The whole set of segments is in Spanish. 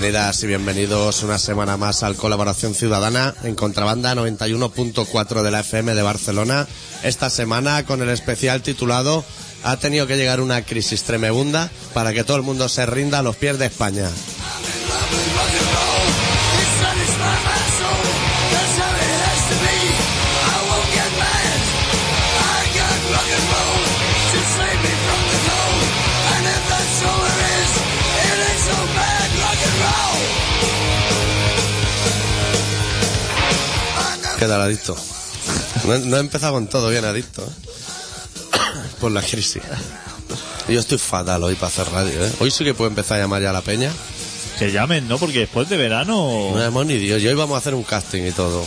Bienvenidas y bienvenidos una semana más al Colaboración Ciudadana en Contrabanda 91.4 de la FM de Barcelona. Esta semana con el especial titulado Ha tenido que llegar una crisis tremenda para que todo el mundo se rinda a los pies de España. ¿Qué tal, adicto? No, no he empezado con todo bien, adicto. ¿eh? Por la crisis. Yo estoy fatal hoy para hacer radio, ¿eh? Hoy sí que puedo empezar a llamar ya a la peña. Que llamen, ¿no? Porque después de verano... No hemos ni Dios. Y hoy vamos a hacer un casting y todo.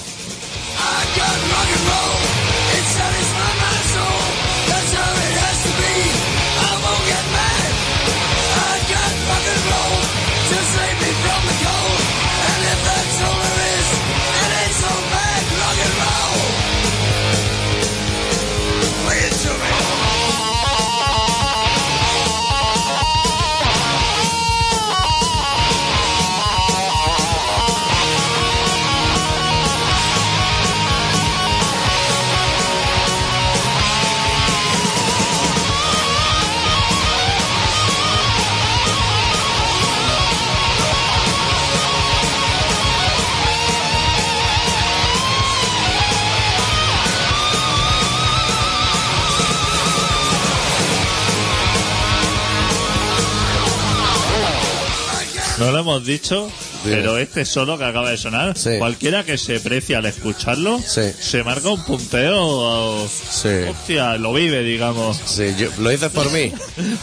No lo hemos dicho, pero este solo que acaba de sonar, Sí. cualquiera que se precie al escucharlo, Sí. se marca un punteo... Sí. Hostia, lo vive, digamos. Sí, yo- lo hice por mí.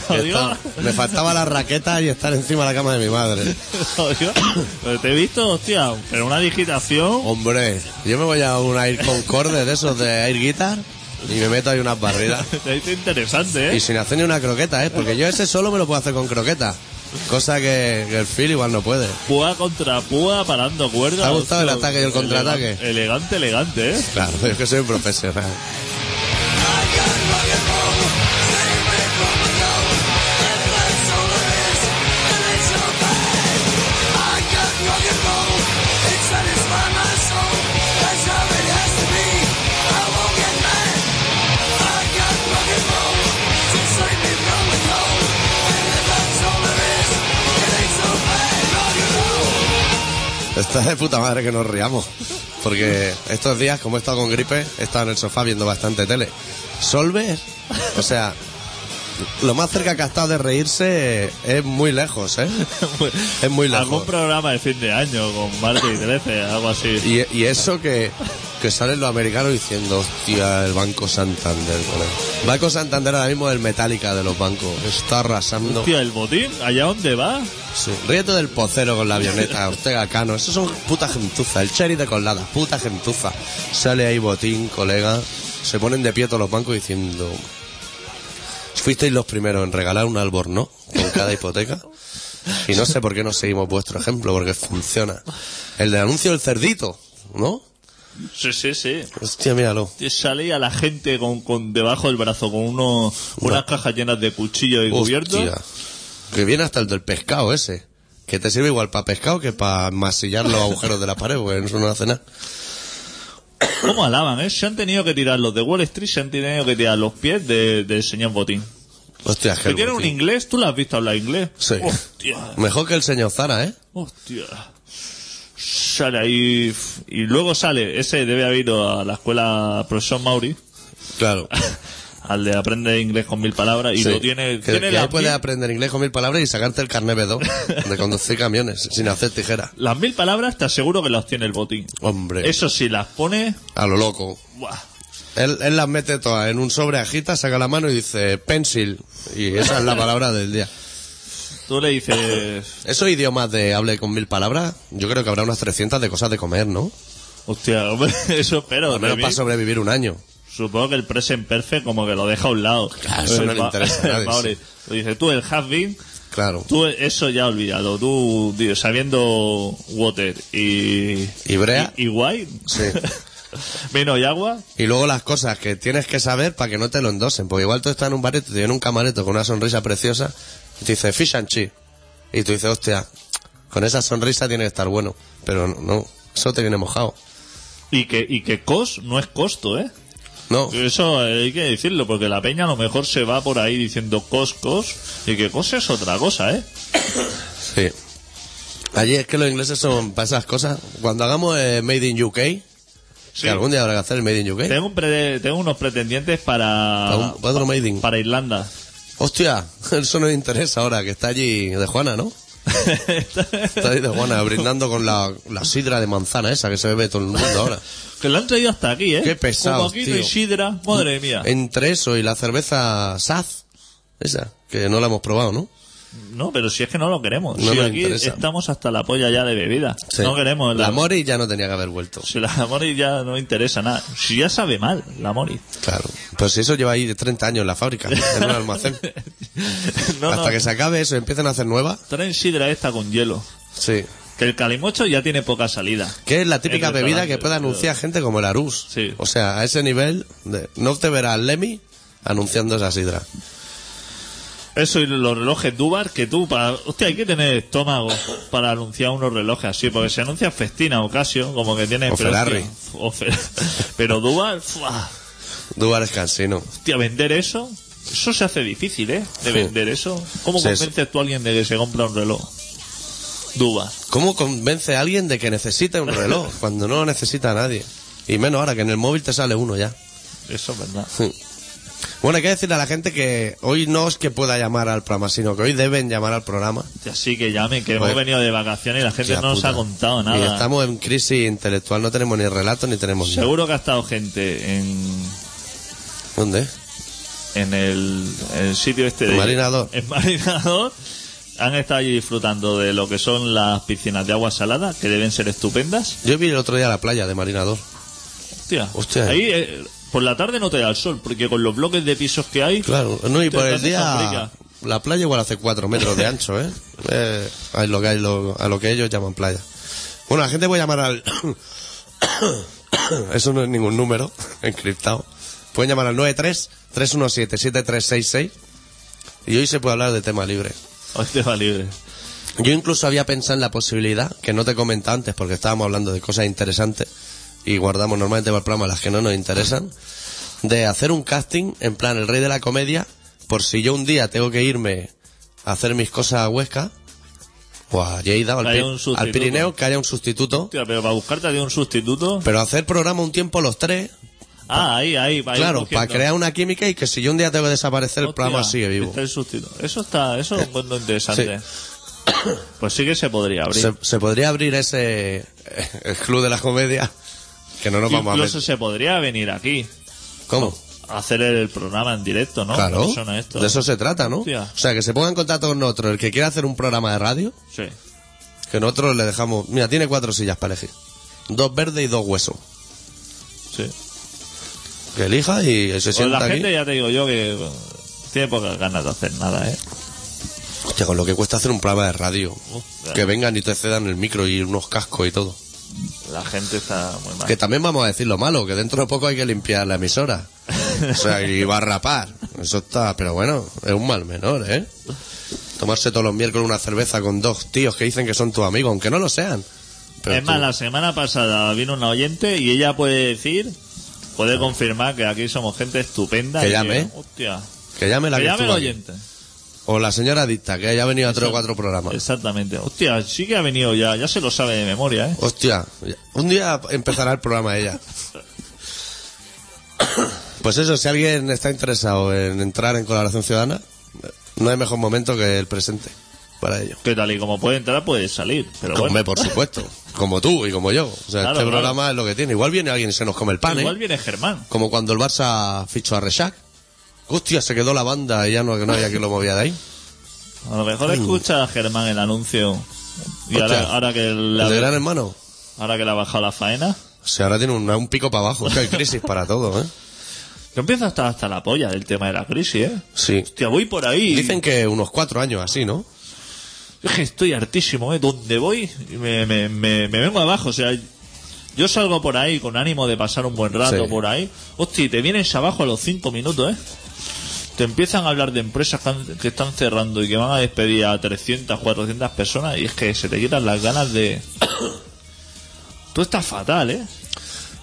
Me faltaba la raqueta y estar encima de la cama de mi madre. Te he visto, hostia, pero una digitación... Hombre, yo me voy a un Air Concorde de esos de Air Guitar y me meto ahí unas barridas. Te interesante, Y ¿eh? sin hacer ni una croqueta, ¿eh? Porque yo ese solo me lo puedo hacer con croqueta. Cosa que, que el Phil igual no puede. Púa contra púa, parando cuerdas. ¿Te ha gustado el ataque y el contraataque? elegante, Elegante, elegante, ¿eh? Claro, es que soy un profesional. Está de puta madre que nos riamos. Porque estos días, como he estado con gripe, he estado en el sofá viendo bastante tele. Solver, o sea, lo más cerca que ha estado de reírse es muy lejos, ¿eh? Es muy Algún lejos. programa de fin de año con Marty y 13, algo así. Y, y eso que, que salen los americanos diciendo, hostia, el Banco Santander. colega". Banco Santander ahora mismo es el Metallica de los bancos. Está arrasando. Hostia, el botín, ¿allá dónde va? Sí. Ríete del pocero con la avioneta, Ortega Cano. Esos son puta gentuza. El cherry de colada, puta gentuza. Sale ahí botín, colega. Se ponen de pie todos los bancos diciendo... Fuisteis los primeros en regalar un albornoz con cada hipoteca. Y no sé por qué no seguimos vuestro ejemplo, porque funciona. El del anuncio del cerdito, ¿no? Sí, sí, sí. Hostia, míralo. Sale a la gente con, con debajo del brazo con uno, unas cajas llenas de cuchillos y cubiertos. Que viene hasta el del pescado ese. Que te sirve igual para pescado que para masillar los agujeros de la pared, porque eso no hace nada. ¿Cómo alaban, eh? Se han tenido que tirar los de Wall Street, se han tenido que tirar los pies de- del señor Botín. Hostia, que tiene un inglés, ¿tú lo has visto hablar inglés? Sí. Hostia, Mejor que el señor Zara, ¿eh? hostia. Sale ahí. Y luego sale, ese debe haber ido a la escuela profesor Mauri, Claro. al de aprender inglés con mil palabras, y Sí. lo tiene. Que, tiene que ahí puedes aprender inglés con mil palabras y sacarte el carnet B2 de conducir camiones sin hacer tijera. las mil palabras, te aseguro que las tiene el botín. Hombre, Eso sí, las pone. a lo loco. ¡buah! Él, él las mete todas en un sobre, agita, saca la mano y dice pencil. Y esa es la palabra del día. Tú le dices. Esos idiomas de hable con mil palabras, yo creo que habrá unas 300 de cosas de comer, ¿no? Hostia, hombre, eso espero. Al menos para sobrevivir un año. Supongo que el present perfect como que lo deja a un lado. Claro, eso no le ma- interesa a nadie, Mauri, Lo dice tú, el has been, Claro. tú eso ya olvidado. Tú, tío, sabiendo water y... ¿Y brea? Y, y guay. Sí. Vino y agua. Y luego las cosas que tienes que saber para que no te lo endosen. Porque igual tú estás en un bar y te viene un camareto con una sonrisa preciosa y te dice fish and chip. Y tú dices, hostia, Con esa sonrisa tiene que estar bueno. Pero no, no, eso te viene mojado. Y que, y que cos no es costo, ¿eh? No, Eso hay que decirlo, porque la peña a lo mejor se va por ahí diciendo cos, cos, y que cos es otra cosa, ¿eh? sí. Allí es que los ingleses son para esas cosas. Cuando hagamos eh, Made in UK, Sí. que algún día habrá que hacer el Made in UK. Tengo, un pre- tengo unos pretendientes para, Para un- para otro Made in. para Irlanda. Hostia, eso nos interesa ahora, que está allí de Juana, ¿no? Está ahí de Juana, brindando con la, la sidra de manzana esa que se bebe todo el mundo ahora. que la han traído hasta aquí, ¿eh? Qué pesados, Como aquí no hay tío. sidra, madre mía. Entre eso y la cerveza Saz, esa, que no la hemos probado, ¿no? No, pero si es que no lo queremos. No si aquí interesa. estamos hasta la polla ya de bebida. Sí. No queremos La la, Mori ya no tenía que haber vuelto. Si la Mori ya no interesa nada. Si ya sabe mal, la Mori. Claro. Pues eso lleva ahí 30 años en la fábrica, en un almacén. no, Hasta no. que se acabe eso y empiecen a hacer nueva. Traen sidra esta con hielo. Sí. Que el calimocho ya tiene poca salida. Que es la típica bebida que puede anunciar gente como el Arús. Sí. O sea, a ese nivel, de- no te verás Lemmy anunciando esa sidra. Eso y los relojes Dubar, que tú, para, hostia, hay que tener estómago para anunciar unos relojes así, porque se anuncia Festina o Casio, como que tiene O pero, Ferrari. hostia, o Fer- pero Dubar, ¡fua! Dubar es cansino. hostia, vender eso, eso se hace difícil, ¿eh? De vender eso. ¿Cómo convences tú a alguien de que se compra un reloj? Dubar. ¿Cómo convence a alguien de que necesita un reloj cuando no lo necesita nadie? Y menos ahora que en el móvil te sale uno ya. Eso es verdad. Bueno, hay que decirle a la gente que hoy no es que pueda llamar al programa, sino que hoy deben llamar al programa. Así que llamen, que hemos venido de vacaciones y la gente no nos puta. ha contado Y nada. estamos en crisis intelectual, no tenemos ni relato ni tenemos nada. Seguro que ha estado gente en, ¿Dónde? en el, el sitio este de... En Marinador. En Marinador. Han estado allí disfrutando de lo que son las piscinas de agua salada, que deben ser estupendas. Yo vi el otro día la playa de Marinador. Hostia. Hostia. Ahí, eh, por la tarde no te da el sol, porque con los bloques de pisos que hay... Claro, no, y por el día la playa igual hace cuatro metros de ancho, ¿eh? eh es lo que hay, lo- a lo que ellos llaman playa. Bueno, la gente puede llamar al... Eso no es ningún número encriptado. Pueden llamar al 93-317-7366 y hoy se puede hablar de tema libre. Hoy te va libre. Yo incluso había pensado en la posibilidad, que no te comenté antes porque estábamos hablando de cosas interesantes y guardamos normalmente para el programa las que no nos interesan, de hacer un casting en plan el rey de la comedia, por si yo un día tengo que irme a hacer mis cosas a Huesca o a Lleida o al, Pirineo, que haya un sustituto, Hostia, pero para buscarte de un sustituto... pero hacer programa un tiempo los tres, Ah, ahí, ahí. claro, para crear una química y que si yo un día tengo que desaparecer el Hostia, programa sigue vivo. el. Eso está, eso es un interesante. Pues sí que se podría abrir. Se, se podría abrir ese eh, el club de la comedia que no nos vamos a Incluso se podría venir aquí ¿Cómo? hacer el programa en directo, ¿no? Claro, esto. de eso se trata, ¿no? Hostia. O sea, que se ponga en contacto con nosotros el que quiera hacer un programa de radio, Sí. que nosotros le dejamos... Mira, tiene cuatro sillas para elegir. Dos verdes y dos huesos. Sí. Que elija y se Pues sienta la aquí. gente ya te digo yo que tiene pocas ganas de hacer nada, ¿eh? Hostia, con lo que cuesta hacer un programa de radio. Que vengan y te cedan el micro y unos cascos y todo. La gente está muy mal. Que también vamos a decir lo malo, que dentro de poco hay que limpiar la emisora. O sea, y va a rapar. Eso está, pero bueno, es un mal menor, ¿eh? Tomarse todos los miércoles una cerveza con dos tíos que dicen que son tus amigos, aunque no lo sean. Pero es más, la semana pasada vino una oyente y ella puede decir, puede confirmar que aquí somos gente estupenda. Que y llame. hostia. que llame la que que llame el aquí. O la señora dicta, que haya venido a tres o cuatro programas. Exactamente. Hostia, sí que ha venido ya, ya se lo sabe de memoria, ¿eh? Hostia, un día empezará el programa ella. Pues eso, si alguien está interesado en entrar en colaboración ciudadana, no hay mejor momento que el presente para ello. Que tal y como puede entrar, puede salir. Pero bueno, por supuesto. Como tú y como yo. O sea, Claro, este claro. programa es lo que tiene. Igual viene alguien y se nos come el pan, ¿eh? igual viene Germán. Como cuando el Barça fichó a Rechac. Hostia, se quedó la banda y ya no, no había quien lo movía de ahí. A lo mejor escucha a Germán el anuncio. Y ahora, Hostia. ahora que ¿El la, de Gran Hermano? ahora que le ha bajado la faena, O sea, ahora tiene un, un pico para abajo. Es que hay crisis para todo, ¿eh? yo empiezo a estar hasta la polla del tema de la crisis, ¿eh? Sí. Hostia, voy por ahí. Dicen que unos cuatro años así, ¿no? Es que estoy hartísimo, ¿eh? Donde voy, me, me, me, me vengo abajo. O sea, yo salgo por ahí con ánimo de pasar un buen rato Sí. por ahí. Hostia, te vienes abajo a los cinco minutos, ¿eh? Te empiezan a hablar de empresas que han- que están cerrando y que van a despedir a 300, 400 personas y es que se te quitan las ganas de... tú estás fatal, ¿eh?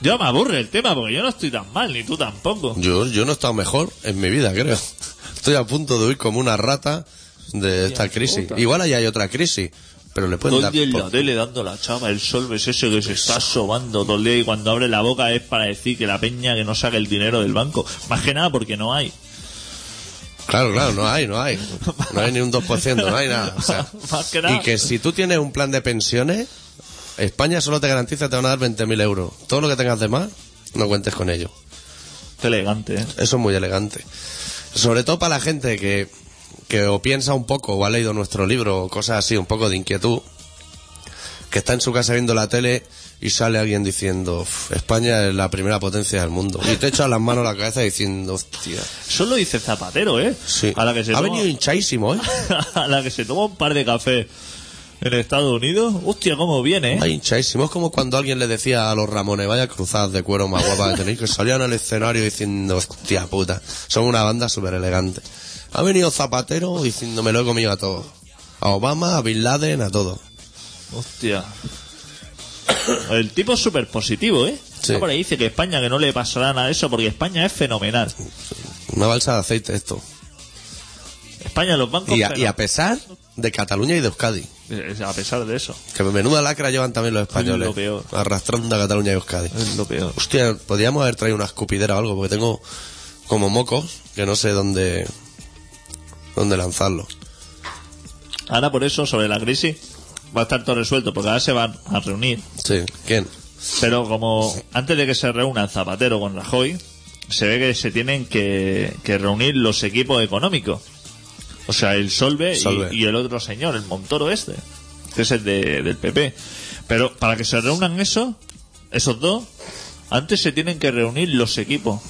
Yo me aburre el tema porque yo no estoy tan mal, ni tú tampoco. Yo, yo no he estado mejor en mi vida, creo. Estoy a punto de huir como una rata de esta crisis. puta. Igual allá hay otra crisis, pero le pueden Todo dar... el día en la tele dando la chava, el sol es ese que se está sobando todo el día y cuando abre la boca es para decir que la peña que no saque el dinero del banco. Más que nada porque no hay. Claro, claro, no hay, no hay. No hay ni un 2%, no hay nada. O sea, Más que nada. y que si tú tienes un plan de pensiones, España solo te garantiza que te van a dar 20.000 euros. Todo lo que tengas de más, no cuentes con ello. Qué elegante, ¿eh? Eso es muy elegante. Sobre todo para la gente que, que o piensa un poco o ha leído nuestro libro o cosas así, un poco de inquietud, que está en su casa viendo la tele y sale alguien diciendo "Uf, España es la primera potencia del mundo. Y te echa las manos a la cabeza diciendo, hostia. Eso lo dice Zapatero, ¿eh? Sí. A la que se ha toma, venido hinchadísimo, ¿eh? a la que se toma un par de café en Estados Unidos. Hostia, cómo viene, ¿eh? Hinchadísimo. Es como cuando alguien le decía a los Ramones, vaya cruzadas de cuero más guapas que tenéis, que salían al escenario diciendo, hostia puta, son una banda súper elegante. Ha venido Zapatero diciendo, me lo he comido a todos. A Obama, a Bin Laden, a todo. Hostia. El tipo es súper positivo, ¿eh? Sí. Por ahí dice que España que no le pasará nada de eso porque España es fenomenal. Una balsa de aceite esto. España, los bancos. Y a, feno- y a pesar de Cataluña y de Euskadi. A pesar de eso. Que menuda lacra llevan también los españoles. lo peor. Arrastrando a Cataluña y Euskadi. Es lo peor. Hostia, podríamos haber traído una escupidera o algo, porque tengo como mocos que no sé dónde, dónde lanzarlo. Ahora por eso, sobre la crisis, va a estar todo resuelto, porque ahora se van a reunir. Sí, ¿quién? Pero como antes de que se reúnan Zapatero con Rajoy, se ve que se tienen que, que reunir los equipos económicos. O sea, el Solve, y- Solve. Y, el otro señor, el Montoro este, que es el de- del PP. Pero para que se reúnan eso, esos dos, antes se tienen que reunir los equipos.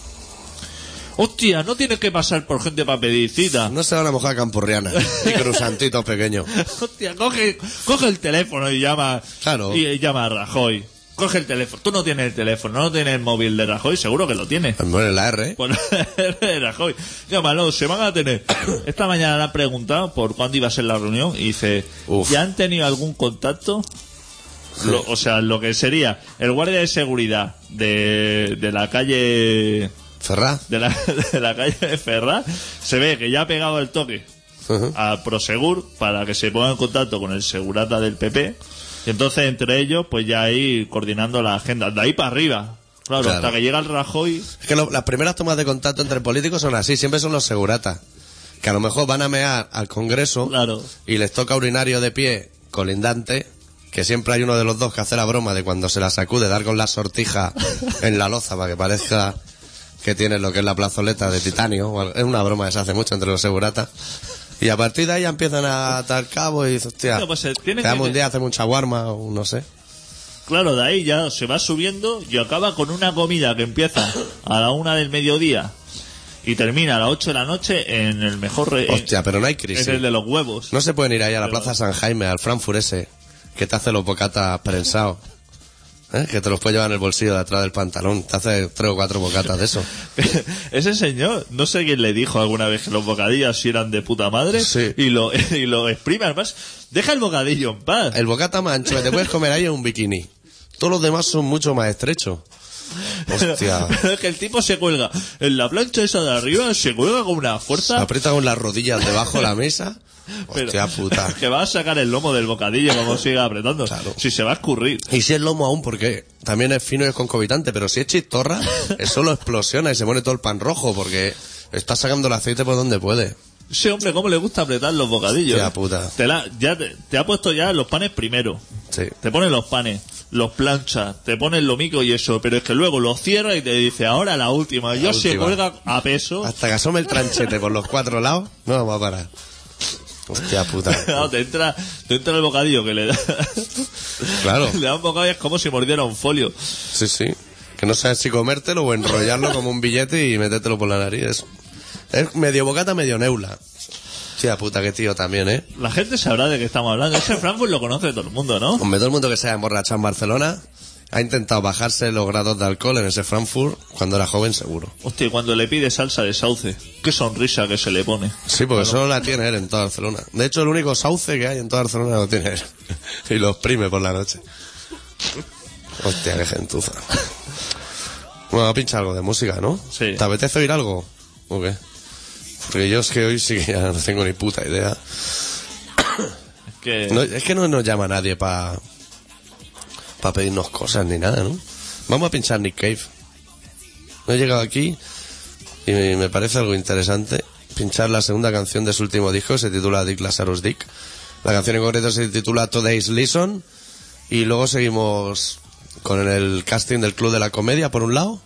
Hostia, no tienes que pasar por gente para pedir cita. No se van a mojar campurrianas y crusantitos pequeños. Hostia, coge, coge el teléfono y llama, Claro. y llama a Rajoy. Coge el teléfono. Tú no tienes el teléfono, no tienes el móvil de Rajoy, seguro que lo tienes. Bueno, la R, ¿eh? Pues Rajoy, llámalo, se van a tener. Esta mañana le han preguntado por cuándo iba a ser la reunión y dice, Uf. ¿ya han tenido algún contacto? Lo- o sea, lo que sería el guardia de seguridad de, de la calle Ferraz. de la, de la calle de Ferraz se ve que ya ha pegado el toque a Prosegur para que se ponga en contacto con el segurata del PP y entonces entre ellos pues ya ir coordinando la agenda de ahí para arriba claro, Claro. hasta que llega el Rajoy Es que lo- las primeras tomas de contacto entre políticos son así, siempre son los seguratas. Que a lo mejor van a mear al Congreso Claro. y les toca urinario de pie colindante, que siempre hay uno de los dos que hace la broma de cuando se la sacude dar con la sortija en la loza para que parezca que tiene lo que es la plazoleta de titanio. Es una broma que se hace mucho entre los seguratas. Y a partir de ahí ya empiezan a atar cabos y dices, hostia, Claro, pues, eh, quedamos que- un día, hace mucha guarma o no sé. Claro, de ahí ya se va subiendo y acaba con una comida que empieza a la una del mediodía y termina a las ocho de la noche en el mejor... re- Hostia, pero no hay en crisis. el de los huevos. No se pueden ir ahí a la Plaza San Jaime, al Frankfurt ese, que te hace los bocatas prensados. ¿Eh? Que te los puedes llevar en el bolsillo de atrás del pantalón. Te hace tres o cuatro bocatas de eso. Ese señor, no sé quién le dijo alguna vez que los bocadillos sí eran de puta madre Sí. y lo y lo exprime además. Deja el bocadillo en paz. El bocata más ancho que te puedes comer ahí es un bikini. Todos los demás son mucho más estrechos. Hostia. Pero es que el tipo se cuelga en la plancha esa de arriba, se cuelga con una Se fuerza. aprieta con las rodillas debajo de la mesa. Pero- Hostia puta. Que va a sacar el lomo del bocadillo como siga apretando. Claro. Si se va a escurrir. Y si es lomo aún, porque también es fino y es concomitante, pero si es chistorra, eso lo explosiona y se pone todo el pan rojo, porque está sacando el aceite por donde puede. Ese hombre, ¿cómo le gusta apretar los bocadillos? Hostia puta. Te, la- ya te, te ha puesto ya los panes primero. Sí. Te pone los panes, los plancha, te pone el lomico y eso, pero es que luego lo cierra y te dice, ahora la última. Yo se última. cuelga a peso. Hasta que asome el tranchete por los cuatro lados, no vamos a parar. Hostia puta. Te entra, te entra el bocadillo que le da. Claro. Le da un bocadillo, es como si mordiera un folio. Sí, sí. Que no sabes si comértelo o enrollarlo como un billete y metértelo por la nariz. Es medio bocata, medio neula. Hostia puta, qué tío también, ¿eh? La gente sabrá de qué estamos hablando. Ese Frankfurt lo conoce todo el mundo, ¿no? Hombre, todo el mundo que se haya emborrachado en Barcelona Ha intentado bajarse los grados de alcohol en ese Frankfurt cuando era joven, seguro. Hostia, y cuando le pide salsa de sauce, qué sonrisa que se le pone. Sí, porque solo la tiene él en toda Barcelona. De hecho, el único sauce que hay en toda Barcelona lo tiene él. y lo exprime por la noche. Hostia, qué gentuza. Bueno, pincha algo de música, ¿no? Sí. ¿Te apetece oír algo? ¿O qué? Porque yo es que hoy sí que ya no tengo ni puta idea. Es que... No, es que no nos llama nadie para pa pedirnos cosas ni nada, ¿no? Vamos a pinchar Nick Cave. He llegado aquí y me, parece algo interesante pinchar la segunda canción de su último disco, se titula Dick Lazarus Dick. La canción en concreto se titula Today's Listen y luego seguimos con el casting del Club de la Comedia por un lado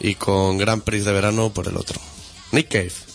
y con Grand Prix de verano por el otro. Nick Cave.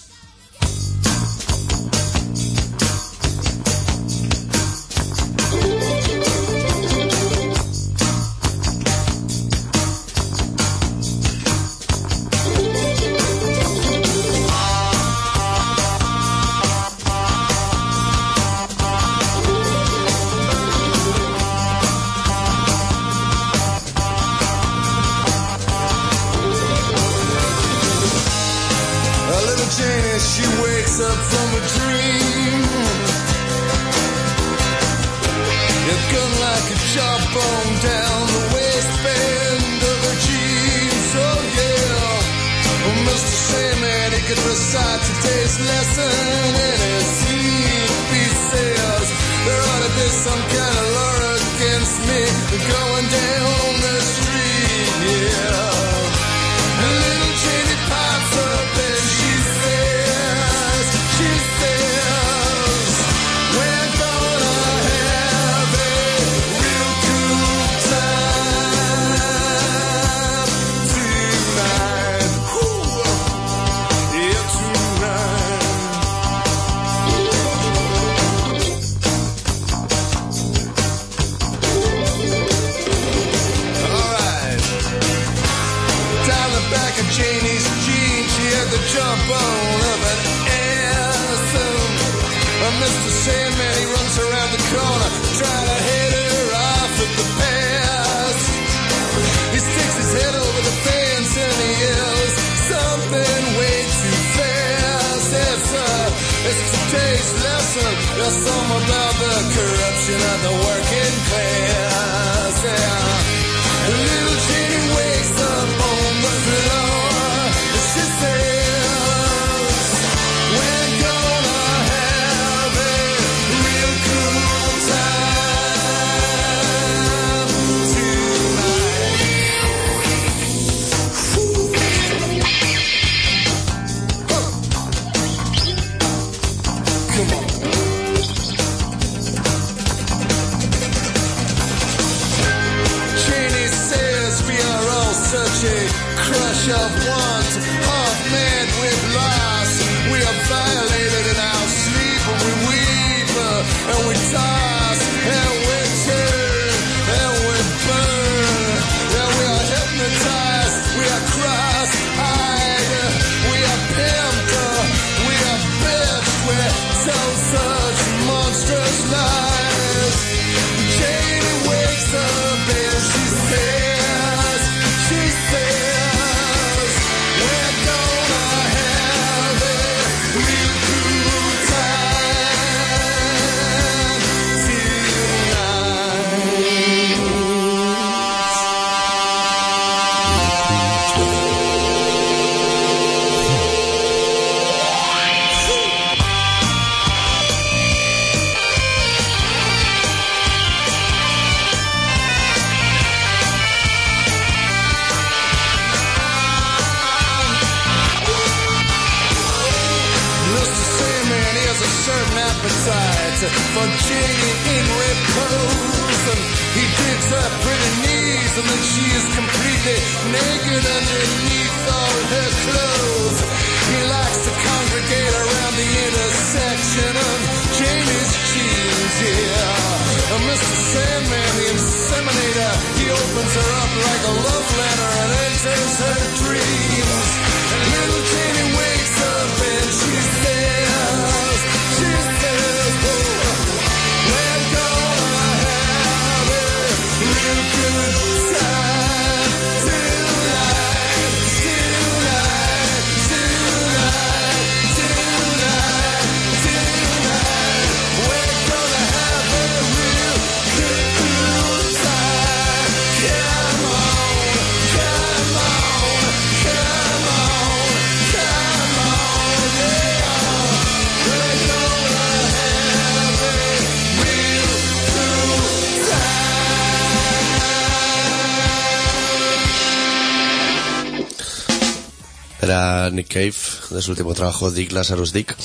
Era Nick Cave, de su último trabajo, Dick Lazarus Dick.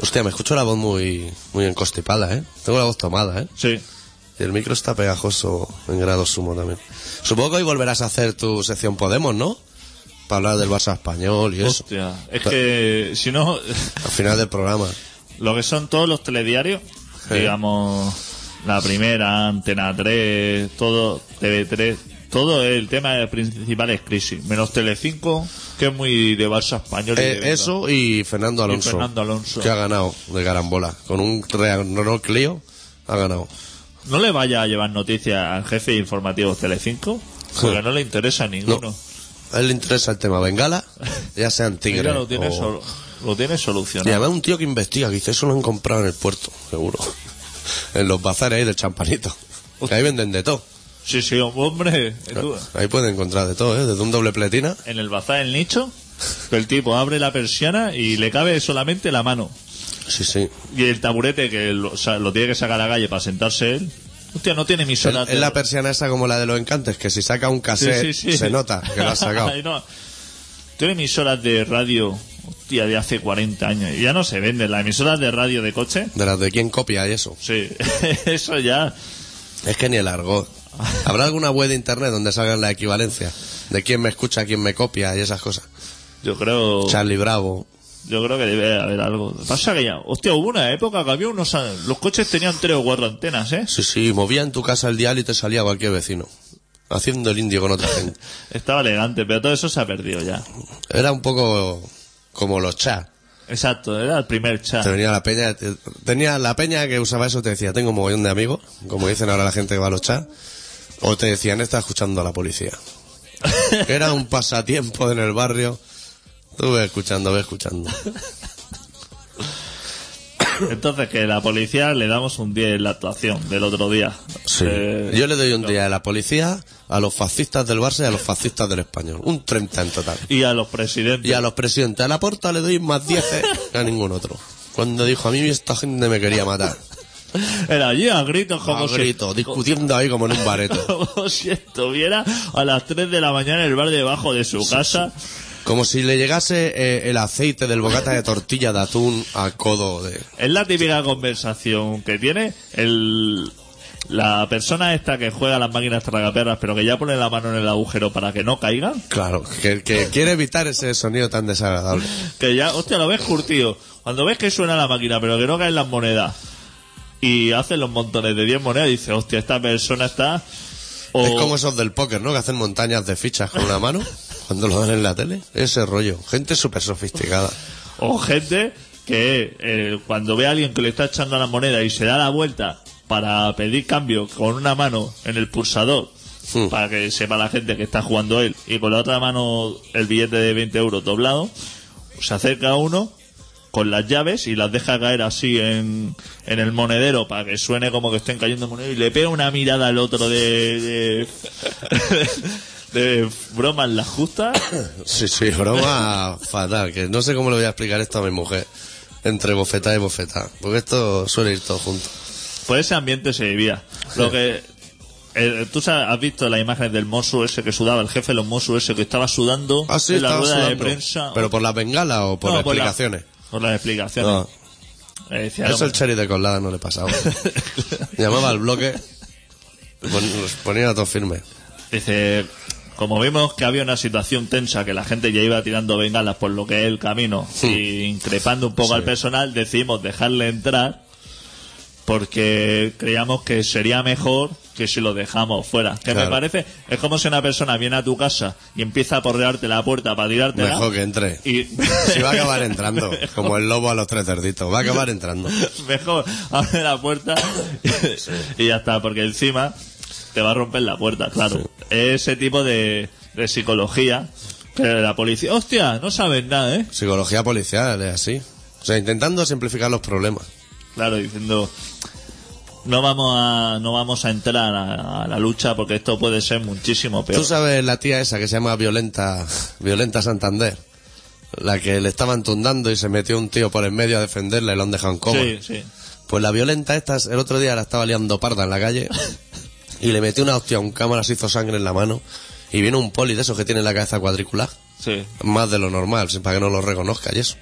Hostia, me escucho la voz muy, muy encostipada, ¿eh? Tengo la voz tomada, ¿eh? Sí. Y el micro está pegajoso en grado sumo también. Supongo que hoy volverás a hacer tu sección Podemos, ¿no? Para hablar del Barça español y eso. Hostia. Es que, si no, Al final del programa. lo que son todos los telediarios, Sí. digamos, la primera, Antena 3, todo, TV3, todo el tema principal es crisis. Menos Telecinco, que es muy de Barça español. y de Eh, eso y Fernando Alonso. Fernando Alonso. Que ha ganado de carambola. Con un Renault Clio ha ganado. No le vaya a llevar noticias al jefe de informativos Telecinco, porque Sí. no le interesa a ninguno. No. A él le interesa el tema Bengala, ya sean tigres. Mira, lo tiene, o- sol- lo tiene Y solucionado. además un tío que investiga, que dice, eso lo han comprado en el puerto, seguro. en los bazares ahí del champanito. Que ahí venden de todo. Sí, sí, hombre. tú- Ahí pueden encontrar de todo, ¿eh? Desde un doble pletina. en el bazar del nicho, que el tipo abre la persiana y le cabe solamente la mano. Sí, sí. Y el taburete que lo, o sea, lo tiene que sacar a la calle para sentarse él. Hostia, no tiene emisora. es la persiana esa como la de los encantes, que si saca un cassette sí, sí. se nota que lo ha sacado. No. Tiene emisoras de radio, hostia, de hace 40 años. Y ya no se venden. Las emisoras de radio de coche, De las de quién copia y eso. sí. Eso ya. Es que ni el argot. ¿Habrá alguna web de internet donde salgan la equivalencia? De quién me escucha, quién me copia y esas cosas. Yo creo. Charlie Bravo. Yo creo que debe haber algo. Pasa que ya. Hostia, hubo una época que había unos. Los coches tenían tres o cuatro antenas, ¿eh? Sí, sí, movía en tu casa el dial y te salía cualquier vecino. Haciendo el indio con otra gente. Estaba elegante, pero todo eso se ha perdido ya. Era un poco como los chats. Exacto, era el primer chat. Te venía la peña, te- tenía la peña que usaba eso, te decía, tengo un mogollón de amigos, como dicen ahora la gente que va a los chats, o te decían, está escuchando a la policía. Era un pasatiempo en el barrio. Tú ve escuchando, ve escuchando. Entonces, que la policía le damos un 10 en la actuación del otro día. Sí. Eh, Yo le doy un día a la policía, a los fascistas del Barça y a los fascistas del Español. Un 30 en total. y a los presidentes. Y a los presidentes de la porta le doy más 10 que a ningún otro. Cuando dijo, a mí esta gente me quería matar. Era allí a gritos como A si- grito, discutiendo ahí como en un bareto. como si estuviera a las 3 de la mañana en el bar debajo de su casa. Como si le llegase eh, el aceite del bocata de tortilla de atún al codo de... Es la típica conversación que tiene el la persona esta que juega las máquinas tragaperras pero que ya pone la mano en el agujero para que no caiga. Claro, que, que quiere evitar ese sonido tan desagradable. Que ya, hostia, lo ves curtido. Cuando ves que suena la máquina pero que no caen las monedas y hacen los montones de 10 monedas, dice, hostia, esta persona está... o- Es como esos del póker, ¿no? Que hacen montañas de fichas con una mano cuando lo dan en la tele. Ese rollo. Gente súper sofisticada. O gente que eh, cuando ve a alguien que le está echando la moneda y se da la vuelta para pedir cambio con una mano en el pulsador, Hmm. para que sepa la gente que está jugando él, y con la otra mano el billete de 20 euros doblado, se acerca a uno con las llaves y las deja caer así en, en el monedero para que suene como que estén cayendo monedas y le pega una mirada al otro de, de, de bromas las justas. Sí, sí, broma fatal. Que no sé cómo le voy a explicar esto a mi mujer. Entre bofetada y bofetada. Porque esto suele ir todo junto. Pues ese ambiente se vivía. Lo que tú sabes- has visto las imágenes del Mosu ese que sudaba, el jefe de los Mosu ese que estaba sudando Ah, sí, en la rueda de prensa. ¿Pero por la bengala o por No, las por explicaciones? Por las explicaciones. No. Eh, decía, Eso el cherry de colada no le pasaba. Llamaba al bloque, pon- los ponía todo firme. dice, como vimos que había una situación tensa, que la gente ya iba tirando bengalas por lo que es el camino y increpando un poco al personal, decidimos dejarle entrar porque creíamos que sería mejor que si lo dejamos fuera. Que me parece, es como si una persona viene a tu casa y empieza a porrearte la puerta para tirártela. Mejor que entre. Y Si va a acabar entrando, como el lobo a los tres cerditos. Va a acabar entrando. mejor abre la puerta y ya está, porque encima te va a romper la puerta, claro. Ese tipo de, de psicología que la policía, hostia, no sabes nada, ¿eh? Psicología policial es así. O sea, intentando simplificar los problemas. Claro, diciendo no vamos a no vamos a entrar a, a la lucha porque esto puede ser muchísimo peor. Tú sabes la tía esa que se llama Violenta, Violenta Santander. La que le estaban tundando y se metió un tío por en medio a defenderla y lo han dejado en coma. Sí, sí. Pues la violenta esta, el otro día la estaba liando parda en la calle y le metió una hostia a un cámara, se hizo sangre en la mano y vino un poli de esos que tiene la cabeza cuadriculada Sí. Más de lo normal, para que no lo reconozca y eso.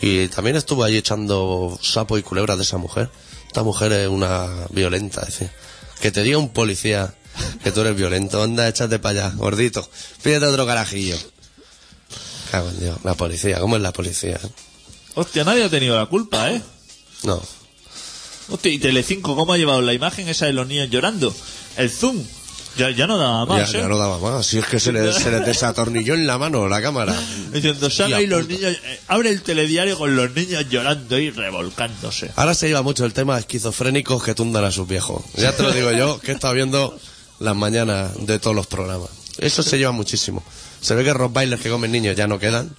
Y también estuvo allí echando sapo y culebras de esa mujer. Esta mujer es una violenta, decía. Que te diga un policía que tú eres violento, anda, échate para allá, gordito. Pídete otro carajillo. Cago en Dios, la policía, ¿cómo es la policía? Hostia, nadie ha tenido la culpa, ¿eh? No, Hostia, y Telecinco, ¿cómo ha llevado la imagen esa de los niños llorando? El zoom. Ya, ya no daba ya, más, ¿eh? ya no daba más. Si es que se le, se le desatornilló en la mano la cámara. Diciendo, sale ahí los puta. niños, eh, abre el telediario con los niños llorando y revolcándose. Ahora se lleva mucho el tema de esquizofrénicos que tundan a sus viejos. Ya te lo digo yo, que he estado viendo las mañanas de todos los programas. Eso se lleva muchísimo. Se ve que rottweilers que comen niños ya no quedan.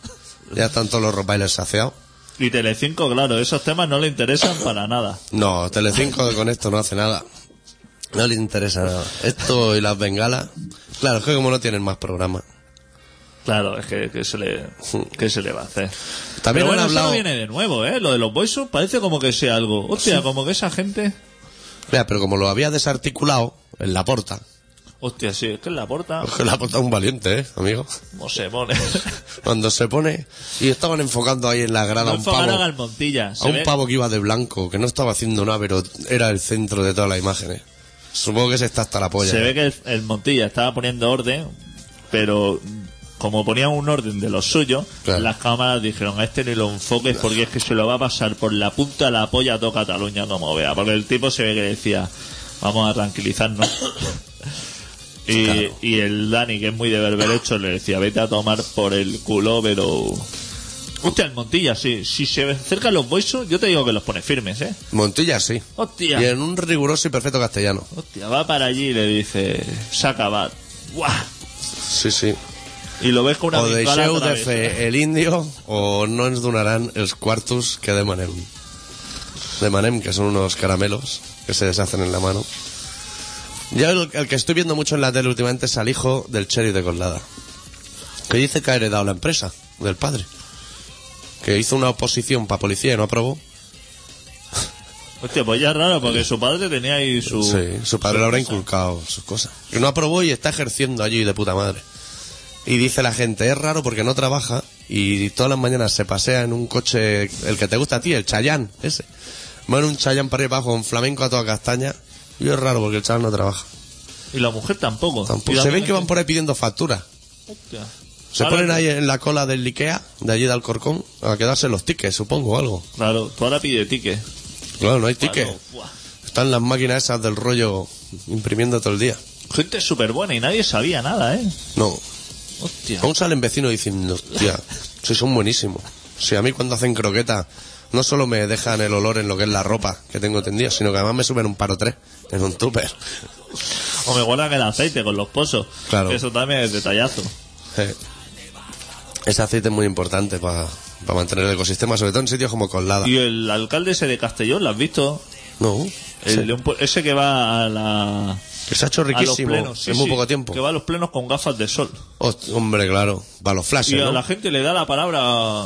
Ya están todos los rottweilers saciados. Y Telecinco, claro, esos temas no le interesan para nada. No, Telecinco con esto no hace nada. No le interesa nada. Esto y las bengalas. Claro, es que como no tienen más programas. Claro, es que, que se le, que se le va a hacer. También Pero han bueno, eso no viene de nuevo, ¿eh? Lo de los voices parece como que sea algo. Hostia, como que esa gente. Mira, pero como lo había desarticulado en la porta. Hostia, sí, es que en la porta. Es que la porta es un valiente, ¿eh, amigo? ¿Cómo se pone? Cuando se pone... Y estaban enfocando ahí en la grada a No un enfocaron pavo... al Montilla. A Se un ve- pavo que iba de blanco, que no estaba haciendo nada, pero era el centro de todas las imágenes. Supongo que se está hasta la polla. Se ve que el, el Montilla estaba poniendo orden, pero como ponían un orden de los suyos, Claro. las cámaras dijeron, a este ni lo enfoques porque es que se lo va a pasar por la punta de la polla a toda Cataluña como vea. Porque el tipo se ve que decía, vamos a tranquilizarnos. y, Claro. y el Dani, que es muy de berberecho, le decía, vete a tomar por el culo, pero... Hostia, el Montilla, sí. Si se acercan los boisos, yo te digo que los pone firmes, ¿eh? Montilla sí. Hostia. Y en un riguroso y perfecto castellano. Hostia, va para allí y le dice, saca bat. ¡Guau! Sí, sí. Y lo ves con una o bengala deixeu de fer el indio o no ens donaran els quartos que demanem. Demanem, que son unos caramelos que se deshacen en la mano. Ya el, el que estoy viendo mucho en la tele últimamente es al hijo del Cherry de Colada. Que dice que ha heredado la empresa del padre. Que hizo una oposición para policía y no aprobó. Hostia, pues ya es raro, porque su padre tenía ahí su... Sí, su padre le habrá inculcado sus cosas. Que no aprobó y está ejerciendo allí de puta madre. Y dice la gente, es raro porque no trabaja y todas las mañanas se pasea en un coche, el que te gusta a ti, el Chayán, ese. Va en un Chayán para ir abajo, un flamenco a toda castaña. Y es raro porque el chaval no trabaja. Y la mujer tampoco. Tampoco. Y Se ven que van por ahí pidiendo factura. Hostia. Se Ahora ponen ahí en la cola del Ikea, de allí de Alcorcón, a quedarse los tickets, supongo, o algo. Claro, tú ahora pide ticket. Claro, no hay ticket. Claro, buah. Están las máquinas esas del rollo imprimiendo todo el día. Gente súper buena y nadie sabía nada, ¿eh? No, Hostia. Aún salen vecinos diciendo, hostia, si son buenísimos. Si a mí cuando hacen croqueta no solo me dejan el olor en lo que es la ropa que tengo tendida, sino que además me suben un paro tres en un tupper. O me guardan el aceite con los pozos. Claro. Eso también es detallazo. Eh, Ese aceite es muy importante para mantener el ecosistema, sobre todo en sitios como Colada. Y el alcalde ese de Castellón, ¿lo has visto? No, El sí. un ese que va a la... que se ha hecho a los riquísimo plenos. Sí, en muy sí, poco tiempo. Que va a los plenos con gafas de sol. Host- hombre, claro, para los Y flashes, a ¿no? la gente le da la palabra.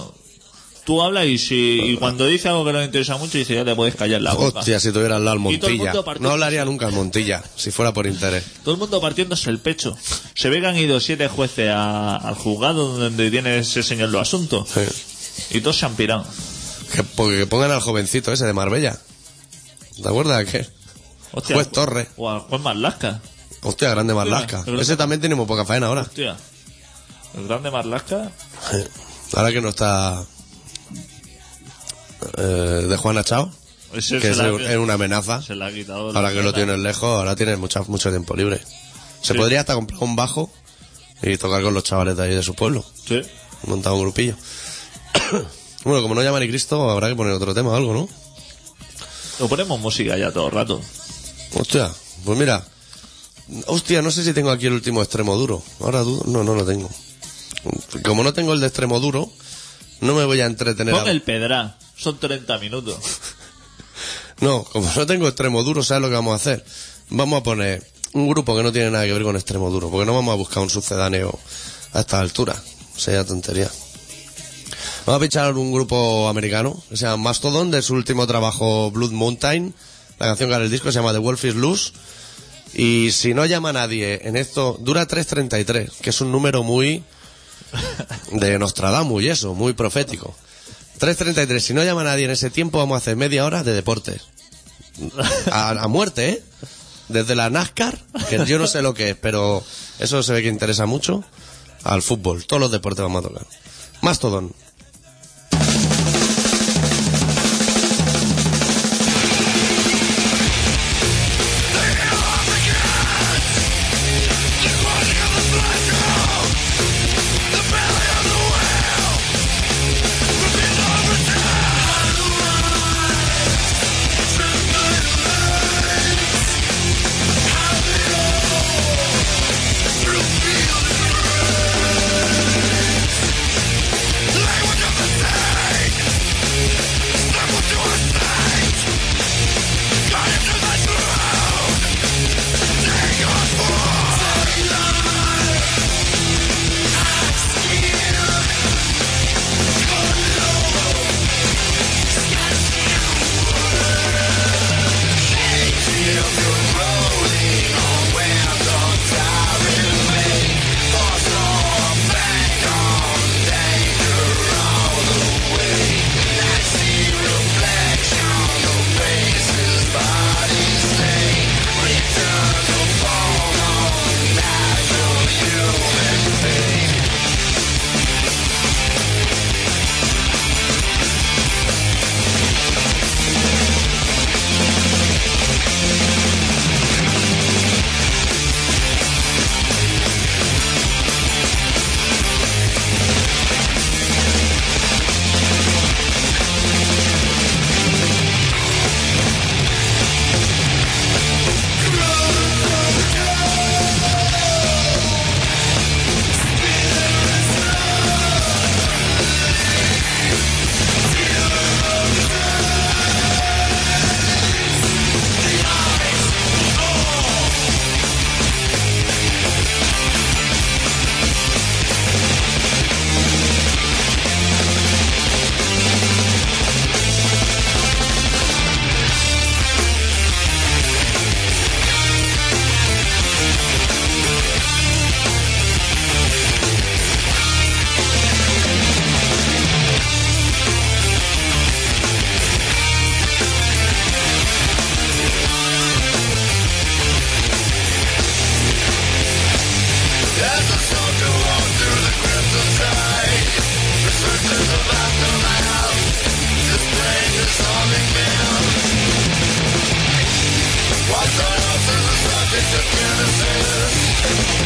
Tú hablas y, si, y cuando dice algo que no le interesa mucho, dice ya te puedes callar la boca. Hostia, si tuviera al lado al Montilla. No hablaría nunca al Montilla, si fuera por interés. Todo el mundo partiéndose el pecho. Se ve que han ido siete jueces a- al juzgado donde tiene ese señor los asuntos. Sí. Y todos se han pirado. Que, que pongan al jovencito ese de Marbella. ¿Te acuerdas de qué? Hostia, Juez Torres. O al juez Marlasca. Hostia, grande Marlasca. Ese también tiene muy poca faena ahora. Hostia. El grande Marlasca. Ahora que no está eh, de Juana Chao, Ese que es, la, es una amenaza. se la ha quitado. Ahora la que lo tienes lejos, ahora tienes mucha, mucho tiempo libre. Se Sí. podría hasta comprar un bajo y tocar con los chavales de ahí de su pueblo. Sí. Montar un grupillo. bueno, como no llama ni Cristo, habrá que poner otro tema o algo, ¿no? Lo ponemos música ya todo el rato. Hostia, pues mira. Hostia, no sé si tengo aquí el último extremo duro. Ahora dudo. No, no lo tengo. Como no tengo el de extremo duro, no me voy a entretener. Pon a- el pedra. Son 30 minutos. No, como no tengo extremo duro, ¿sabes lo que vamos a hacer? Vamos a poner un grupo que no tiene nada que ver con extremo duro, porque no vamos a buscar un sucedáneo a esta altura. Sería tontería. Vamos a pinchar un grupo americano que se llama Mastodon, de su último trabajo Blood Mountain. La canción que era el disco se llama The Wolf is Loose. Y si no llama a nadie en esto, dura 3.33, que es un número muy de Nostradamus y eso, muy profético. 3.33, si no llama nadie en ese tiempo, vamos a hacer media hora de deportes. A, a muerte, ¿eh? Desde la NASCAR, que yo no sé lo que es, pero eso se ve que interesa mucho, al fútbol. Todos los deportes vamos a tocar. Mastodon. Su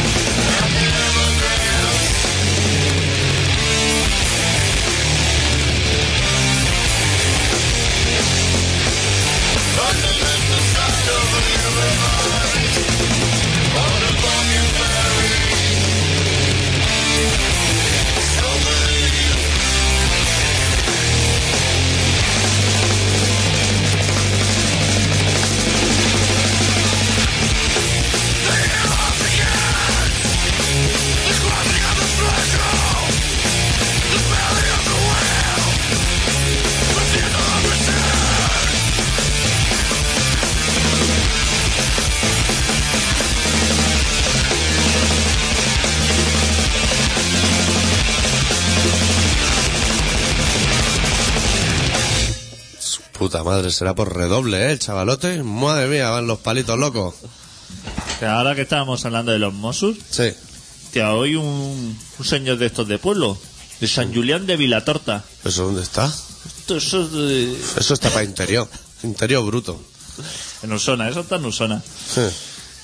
madre, será por redoble, ¿eh? El chavalote. Madre mía, van los palitos locos. Que ahora que estábamos hablando de los Mossos, Sí. que hoy un, un señor de estos de pueblo, de San Julián de Vilatorta. ¿Eso dónde está? Esto, eso es de... Eso está para interior. Interior bruto. En Usona, eso está en Usona. Sí.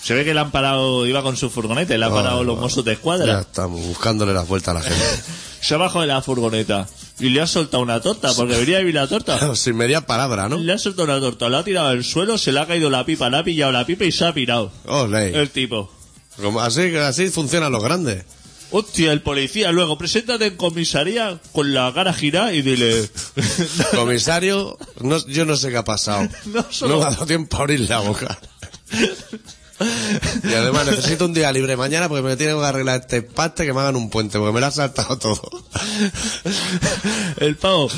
Se ve que le han parado, iba con su furgoneta y le han parado Ah, los va. Mossos de Ya escuadra. estamos buscándole las vueltas a la gente. Se ha bajado de la furgoneta y le ha soltado una torta, porque venía de Vilatorta. Sin media palabra, ¿no? Le ha soltado una torta, la ha tirado al suelo, se le ha caído la pipa, le ha pillado la pipa y se ha pirado. Ole. El tipo. Como así, así funcionan los grandes. Hostia, el policía, luego preséntate en comisaría con la cara girada y dile. Comisario, no, yo no sé qué ha pasado. No solo- No me ha dado tiempo a abrir la boca. Y además necesito un día libre mañana porque me tienen que arreglar este paste que me hagan un puente porque me lo ha saltado todo. El pavo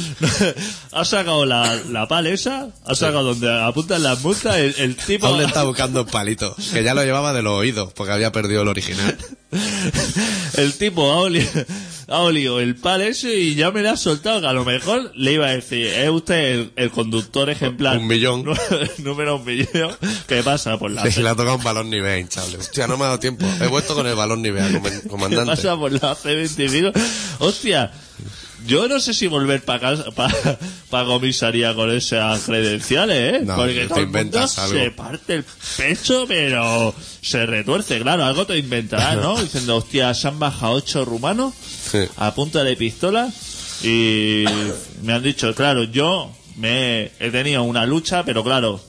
ha sacado la, la pala esa, ha sacado donde apuntan las multas, el, el tipo. Aún está buscando palitos, que ya lo llevaba de los oídos porque había perdido el original. El tipo ha, ha olido el pal ese y ya me lo ha soltado, que a lo mejor le iba a decir, es usted el, el conductor ejemplar. Un millón. Número un millón. ¿Qué pasa por la Y le ha tocado un balón nivel hinchable. Hostia, no me ha dado tiempo. He vuelto con el balón nivel, comen- ¿Qué comandante. pasa por la C25? Hostia, yo no sé si volver para casa, para comisaría con esas credenciales, ¿eh? No, Porque todo el mundo se parte el pecho, pero se retuerce. Claro, algo te inventarás, ¿no? Diciendo, hostia, se han bajado ocho rumanos Sí. a punta de pistola y me han dicho, claro, yo me he tenido una lucha, pero claro,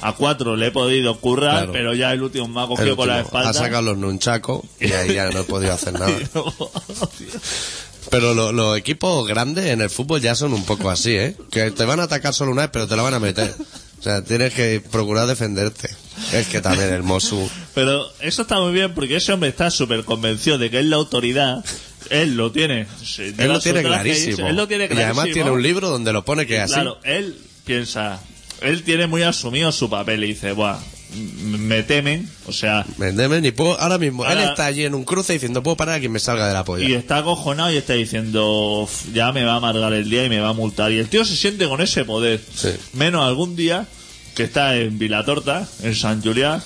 a cuatro le he podido currar, Claro. pero ya el último me ha cogido por la espalda. Ha sacado los nunchacos y ahí ya no he podido hacer nada. Pero lo- los equipos grandes en el fútbol ya son un poco así, ¿eh? Que te van a atacar solo una vez, pero te la van a meter. O sea, tienes que procurar defenderte. Es que también el Mosu... Pero eso está muy bien porque ese hombre está súper convencido de que es la autoridad. Él lo tiene. se Él lleva lo su tiene traje y clarísimo. dice- Él lo tiene Y clarísimo. además tiene un libro donde lo pone que es así. Claro, él piensa. Él tiene muy asumido su papel y dice, Buah, me temen. O sea, Vendeme ni puedo... Ahora mismo, él está allí en un cruce diciendo, puedo parar a quien me salga de la polla. y está acojonado y está diciendo, "Uf, ya me va a amargar el día y me va a multar. Y el tío se siente con ese poder. Sí. Menos algún día que está en Vilatorta, en San Julián.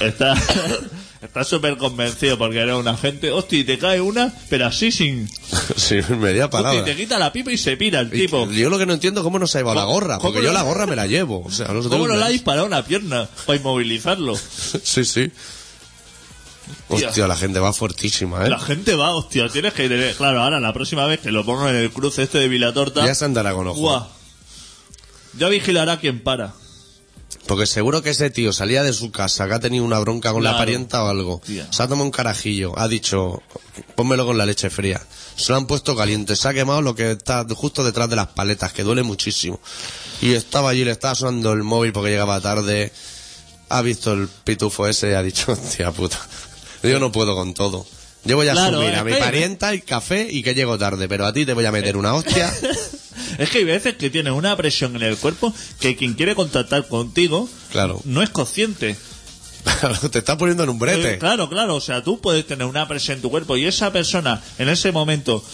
Está. Está súper convencido porque era un agente. Hostia, y te cae una, pero así sin. Sí, media palabra. y te quita la pipa y se pira el Y- tipo. Yo lo que no entiendo es cómo no se ha llevado la ¿Cómo- gorra, porque yo la gorra me la llevo. O sea, ¿Cómo no le ha disparado una pierna para inmovilizarlo? Sí, sí. Hostia, la gente va fuertísima, ¿eh? La gente va, hostia, tienes que tener. Claro, ahora la próxima vez que lo pongan en el cruce este de Vilatorta. Ya se andará con ojo. ¡guau! Ya vigilará quién para. Porque seguro que ese tío salía de su casa, que ha tenido una bronca con la parienta o algo. Tía. Se ha tomado un carajillo, ha dicho, pónmelo con la leche fría. Se lo han puesto caliente, se ha quemado lo que está justo detrás de las paletas, que duele muchísimo. Y estaba allí, le estaba sonando el móvil porque llegaba tarde. Ha visto el pitufo ese y ha dicho, hostia puta, yo no puedo con todo. Yo voy a Claro, subir a mi parienta el café y que llego tarde, pero a ti te voy a meter una hostia. Es que hay veces que tienes una presión en el cuerpo que quien quiere contactar contigo Claro. no es consciente. te está poniendo en un brete. Eh, claro, claro, o sea, tú puedes tener una presión en tu cuerpo y esa persona en ese momento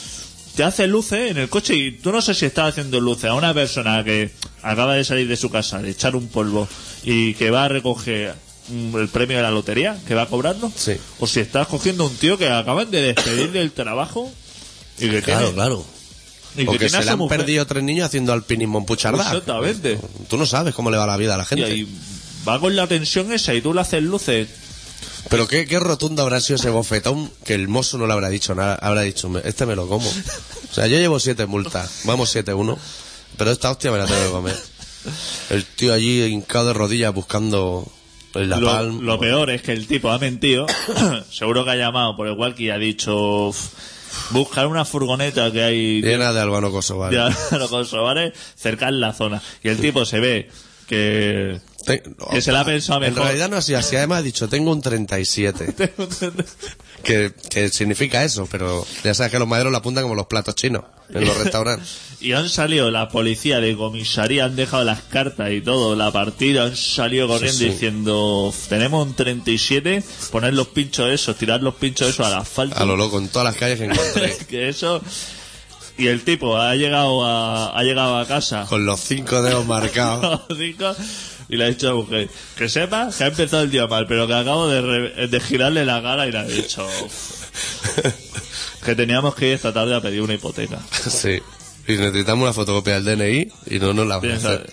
te hace luces en el coche y tú no sé si estás haciendo luces a una persona que acaba de salir de su casa, de echar un polvo y que va a recoger mm, el premio de la lotería, que va a cobrarlo, Sí. o si estás cogiendo un tío que acaban de despedir del trabajo y que Claro, tiene, claro. Y que Porque se le han mujer. perdido tres niños haciendo alpinismo en Puchardá. Exactamente. Tú no sabes cómo le va la vida a la Y gente. ahí va con la tensión esa y tú le haces luces. Pero qué, qué rotundo habrá sido ese bofetón que el mozo no le habrá dicho nada. Habrá dicho, "Me- este me lo como. O sea, yo llevo siete multas. Vamos siete uno. Pero esta hostia me la tengo que comer. El tío allí hincado de rodillas buscando la Lo, palma. lo peor es que el tipo ha mentido. Seguro que ha llamado por el walkie y ha dicho: "Uf, buscar una furgoneta que hay Llena de albano kosovar. de los kosovares cerca en la zona. Y el tipo se ve que. Te- Que se la ha pensado En mejor. realidad no ha sido así. Además ha dicho, tengo un 37. que, que significa eso, pero ya sabes que los maderos la apuntan como los platos chinos en los restaurantes. y han salido la policía de comisaría, han dejado las cartas y todo, la partida, han salido corriendo sí. diciendo: Tenemos un 37, poner los pinchos esos, tirar los pinchos esos al asfalto. A lo loco, en todas las calles que encontré. que eso y el tipo ha llegado a ha llegado a casa Con los cinco dedos marcados. cinco, y le ha dicho a la mujer que sepa que ha empezado el día mal pero que acabo de, re- de girarle la cara y le ha dicho que teníamos que ir esta tarde a pedir una hipoteca Sí. Y necesitamos una fotocopia del DNI y no nos la van a Piensa, hacer.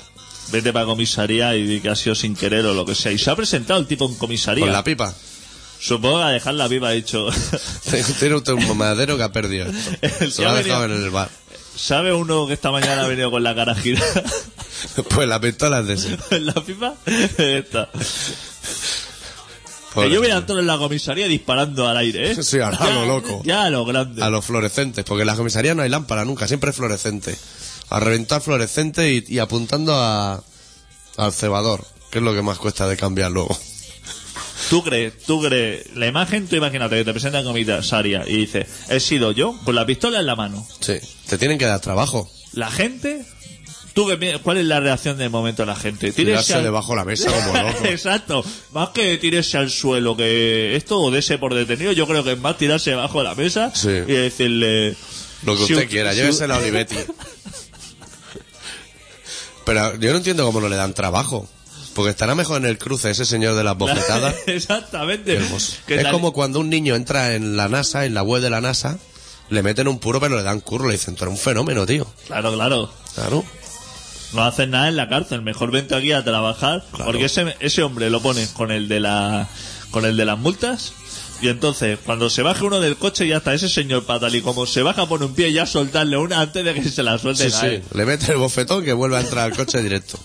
vete para comisaría y di que ha sido sin querer o lo que sea y se ha presentado el tipo en comisaría Con la pipa. supongo que a dejar la pipa ha dicho Tiene usted un mamadero que ha perdido. El Se lo ha dejado en el bar. ¿Sabe uno que esta mañana ha venido con la cara girada Pues la pistola es de ese. la pipa esta Que yo voy a entrar en la comisaría disparando al aire, ¿eh? Sí, a lo loco. Ya a lo grande. A los fluorescentes, porque en las comisarías no hay lámpara nunca, siempre es fluorescente. A reventar fluorescente y, y apuntando a, al cebador, que es lo que más cuesta de cambiar luego. Tú crees, tú crees, la imagen, tú imagínate que te presentan comisaría y dice, he sido yo, con la pistola en la mano. Sí, te tienen que dar trabajo. La gente ¿Tú qué pi- ¿Cuál es la reacción del momento de la gente? Tirarse al- debajo de la mesa como loco. Exacto. Más que tirarse al suelo que esto o dese por detenido, yo creo que es más tirarse debajo de la mesa Sí. y decirle... Lo que usted quiera, si llévese la Olivetti. Pero yo no entiendo cómo no le dan trabajo. Porque estará mejor en el cruce ese señor de las bofetadas. Exactamente. Es como cuando un niño entra en la NASA, en la web de la NASA, le meten un puro pero le dan curro, le dicen, tú eres un fenómeno, tío. Claro, claro. Claro. No haces nada en la cárcel. Mejor vente aquí a trabajar. Claro. Porque ese, ese hombre lo pones con el de la con el de las multas. Y entonces, cuando se baje uno del coche, ya está ese señor para tal y como se baja por un pie, ya soltarle una antes de que se la suelte. Sí. Le mete el bofetón que vuelve a entrar al coche directo.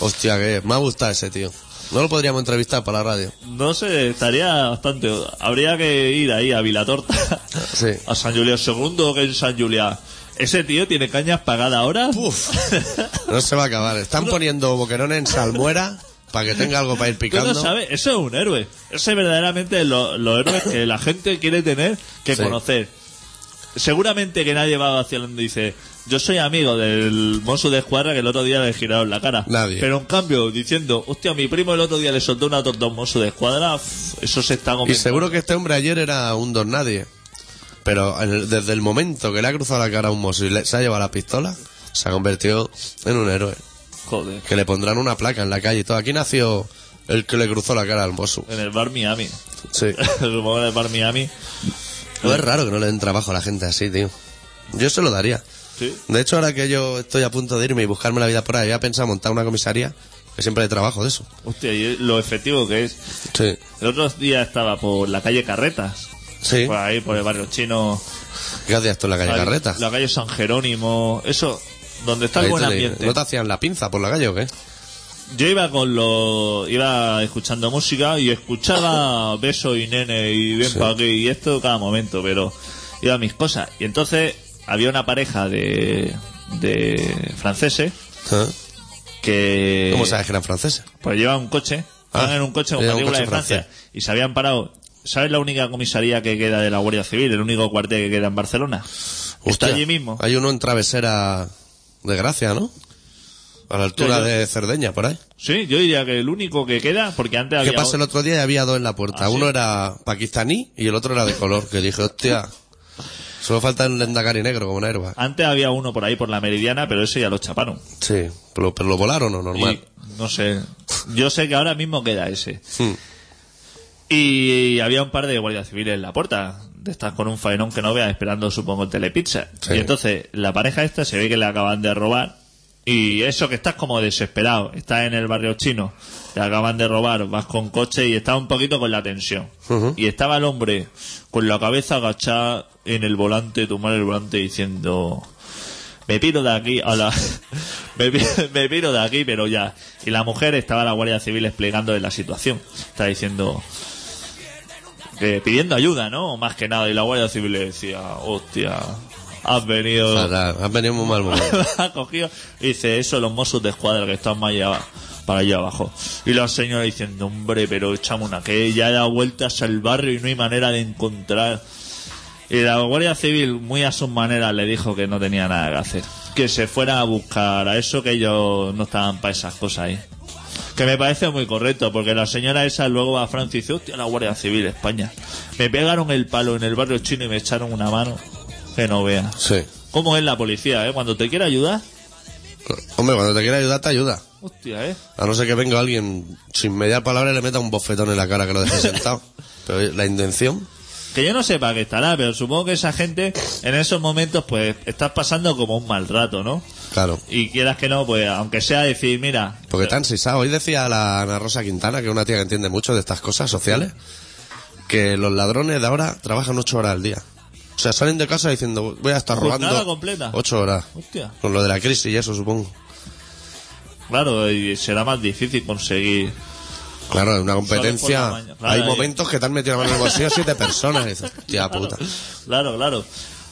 Hostia, que me ha gustado ese tío. No lo podríamos entrevistar para la radio. No sé, estaría bastante. Habría que ir ahí a Vilatorta, Sí. a San Julián II, que en San Julián. Ese tío tiene cañas pagadas ahora. Uf. No se va a acabar. Están poniendo boquerones en salmuera para que tenga algo para ir picando. no sabes, eso es un héroe. Ese es verdaderamente lo- los héroes que la gente quiere tener que Sí. conocer. Seguramente que nadie va vacilando y dice, yo soy amigo del mozo de escuadra que el otro día le giraron la cara. Nadie. Pero en cambio, diciendo, hostia, mi primo el otro día le soltó una torta a un mozo de escuadra, eso se está Y comiendo. seguro que este hombre ayer era un don nadie. Pero en el- desde el momento que le ha cruzado la cara a un mozo y le- se ha llevado la pistola, se ha convertido en un héroe. Joder. Que le pondrán una placa en la calle y todo. Aquí nació el que le cruzó la cara al mozo. En el bar Miami. Sí. Supongo en el bar Miami. No es raro que no le den trabajo a la gente así, tío. Yo se lo daría. Sí. De hecho, ahora que yo estoy a punto de irme y buscarme la vida por ahí, había pensado montar una comisaría que siempre hay trabajo de eso. Hostia, y lo efectivo que es. Sí. El otro día estaba por la calle Carretas. Sí. Por ahí, por el barrio chino. ¿Qué hacías tú en la calle Ahí, Carreta? La calle San Jerónimo. Eso, donde está el buen te ambiente. ¿No te hacían la pinza por la calle o qué? Yo iba con los. Iba escuchando música y escuchaba Beso y Nene y Ven Sí. pa' aquí y esto cada momento, pero iba a mis cosas. Y entonces había una pareja de. de franceses ¿Ah? que. ¿Cómo sabes que eran franceses? Pues llevaban un coche, Ah, iban en un coche con matrícula de Francia francés. y se habían parado. ¿Sabes la única comisaría que queda de la Guardia Civil? El único cuartel que queda en Barcelona. Está allí mismo. Hay uno en Travesera de Gracia, ¿no? A la altura de Cerdeña, por ahí. Sí, yo diría que el único que queda, porque antes ¿Qué había. pasa el otro día y había dos en la puerta? ¿Ah, Uno sí? era pakistaní y el otro era de color. Que dije, hostia, solo falta el lendacari negro como una herba. Antes había uno por ahí por la meridiana, pero ese ya lo chaparon. Sí, pero, pero lo volaron o normal. Y, no sé. Yo sé que ahora mismo queda ese. Hmm. Y había un par de guardias civiles en la puerta. De estas con un faenón que no veas esperando, supongo, el telepizza. Sí. Y entonces la pareja esta se ve que le acaban de robar. Y eso que estás como desesperado. Estás en el barrio chino. Te acaban de robar. Vas con coche y estás un poquito con la tensión. Y estaba el hombre con la cabeza agachada en el volante, tomar el volante diciendo me piro de aquí a la me, pi- me piro de aquí pero ya y la mujer estaba la guardia civil explicando la situación está diciendo que pidiendo ayuda no más que nada y la guardia civil le decía hostia has venido Fatal, has venido en un mal momento. ha cogido y dice eso los mozos de escuadra que están más allá para allá abajo y la señora diciendo hombre pero echamos una que ya da vueltas al barrio y no hay manera de encontrar y la Guardia Civil, muy a su manera, le dijo que no tenía nada que hacer. Que se fuera a buscar a eso, que ellos no estaban para esas cosas ahí. Que me parece muy correcto, porque la señora esa luego va a Francia y dice, hostia, la Guardia Civil España. Me pegaron el palo en el barrio chino y me echaron una mano. Que no veas. Sí. ¿Cómo es la policía, eh? Cuando te quiere ayudar, Hombre, cuando te quiera ayudar, te ayuda. hostia, eh. A no ser que venga alguien sin mediar palabra y le meta un bofetón en la cara que lo deje sentado. Pero la intención. Que yo no sé para qué estará, pero supongo que esa gente, en esos momentos, pues, estás pasando como un mal rato, ¿no? Claro. Y quieras que no, pues, aunque sea decir, mira, Porque tan sisado. Hoy decía la Ana Rosa Quintana, que es una tía que entiende mucho de estas cosas sociales, que los ladrones de ahora trabajan ocho horas al día. O sea, salen de casa diciendo, voy a estar Jornada robando completa. ocho horas. hostia. Con lo de la crisis y eso, supongo. Claro, y será más difícil conseguir. Claro, es una competencia. Claro, Hay hay- momentos que te han metido la mano en el bolsillo siete personas. Y dices, tía puta. Claro, claro.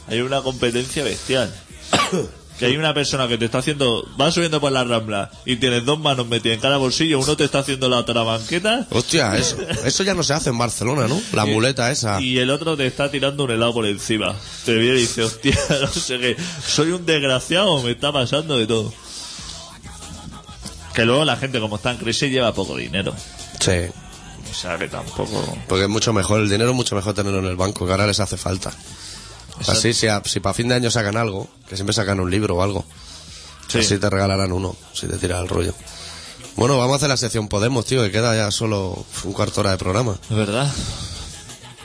Hay una competencia bestial. que hay una persona que te está haciendo. Va subiendo por la rambla y tienes dos manos metidas en cada bolsillo. Uno te está haciendo la otra banqueta. Hostia, eso. Eso ya no se hace en Barcelona, ¿no? La y- muleta esa. Y el otro te está tirando un helado por encima. Te viene y dice, hostia, no sé qué. Soy un desgraciado, me está pasando de todo. Que luego la gente, como está en crisis, lleva poco dinero. Sí. O sea que tampoco. Porque es mucho mejor, el dinero es mucho mejor tenerlo en el banco, que ahora les hace falta. Así, si, a- si para fin de año sacan algo, que siempre sacan un libro o algo, Sí. así te regalarán uno, si te tiras el rollo. Bueno, vamos a hacer la sección Podemos, tío, que queda ya solo un cuarto hora de programa. Es verdad.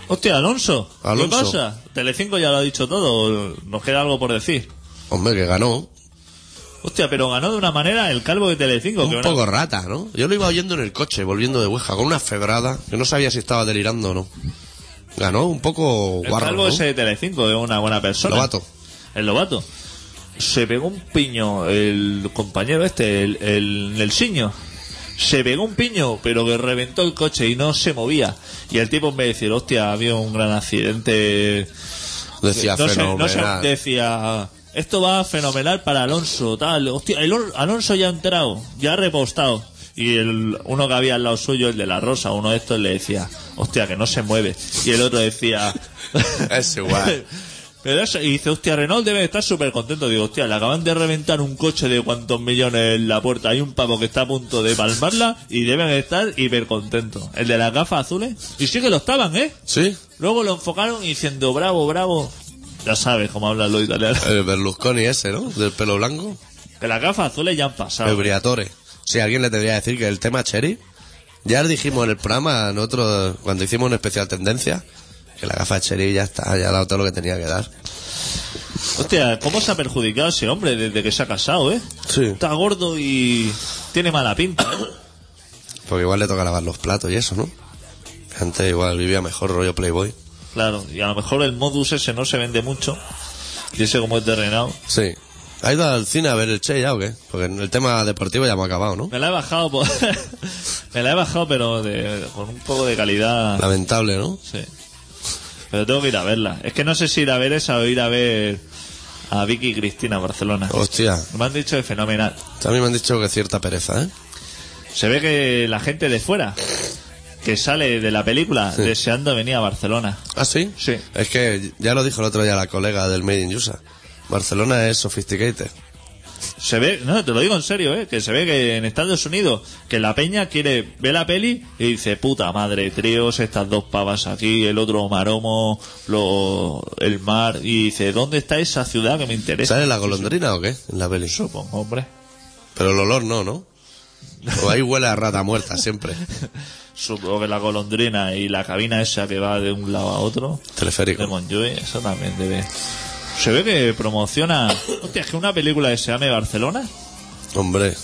Hostia, Alonso. Alonso. ¿Qué pasa? Telecinco ya lo ha dicho todo. Nos queda algo por decir. Hombre, que ganó. Hostia, pero ganó de una manera el calvo de Telecinco. que Un una- poco rata, ¿no? Yo lo iba oyendo en el coche, volviendo de Hueja, con una febrada, que no sabía si estaba delirando o no. Ganó un poco El guarro, calvo ¿no? ese de Telecinco es una buena persona. Lobato. El Lobato. Se pegó un piño, el compañero este, el, el Nelsiño. Se pegó un piño, pero que reventó el coche y no se movía. Y el tipo en vez de decir, hostia, ha habido un gran accidente. Decía no sé, no sé, fenomenal. decía, esto va fenomenal para Alonso, tal. Hostia, el Alonso ya ha entrado, ya ha repostado. Y el, uno que había al lado suyo, el de la rosa, uno de estos le decía, hostia, que no se mueve. Y el otro decía, Es igual. Pero eso, y dice, hostia, Renault debe estar súper contento. Digo, hostia, le acaban de reventar un coche de cuantos millones en la puerta. Hay un pavo que está a punto de palmarla y deben estar hiper contentos. El de las gafas azules. Y sí que lo estaban, ¿eh? ¿Sí? Luego lo enfocaron y diciendo, bravo, bravo. Ya sabes cómo hablan los italianos. El Berlusconi ese, ¿no? Del pelo blanco. Que las gafas azules ya han pasado. El Briatore. Si alguien le tendría que decir que el tema Cherry, ya dijimos en el programa, nosotros, cuando hicimos un especial tendencia, que la gafa de Cherry ya está, ya ha dado todo lo que tenía que dar. Hostia, ¿cómo se ha perjudicado ese hombre desde que se ha casado, eh? Sí. Está gordo y tiene mala pinta. ¿eh? Porque igual le toca lavar los platos y eso, ¿no? Antes igual vivía mejor rollo Playboy. Claro, y a lo mejor el modus ese no se vende mucho. Y ese como es de Renault. Sí. ¿Ha ido al cine a ver el Che ya o qué? Porque el tema deportivo ya hemos acabado, ¿no? Me la he bajado, por- me la he bajado, pero de- con un poco de calidad. Lamentable, ¿no? Sí. Pero tengo que ir a verla. Es que no sé si ir a ver esa o ir a ver a Vicky y Cristina Barcelona. Hostia, Me han dicho que fenomenal. también me han dicho que cierta pereza, ¿eh? Se ve que la gente de fuera que sale de la película Sí. deseando venir a Barcelona. ¿Ah, sí? Sí. Es que ya lo dijo el otro día la colega del Made in USA. Barcelona es sophisticated. Se ve, no, te lo digo en serio, ¿eh? que se ve que en Estados Unidos, que la peña quiere ver la peli y dice, puta madre, tríos, estas dos pavas aquí, el otro maromo, lo, el mar, y dice, ¿dónde está esa ciudad que me interesa? ¿Sale la golondrina o qué? En la peli. Supongo, hombre. Pero el olor no, ¿no? O ahí huele a rata muerta siempre. Supongo que la golondrina y la cabina esa que va de un lado a otro, de Teleférico. Montjuic, eso también debe... Se ve que promociona... Hostia, es que una película que se llame Barcelona, Hombre.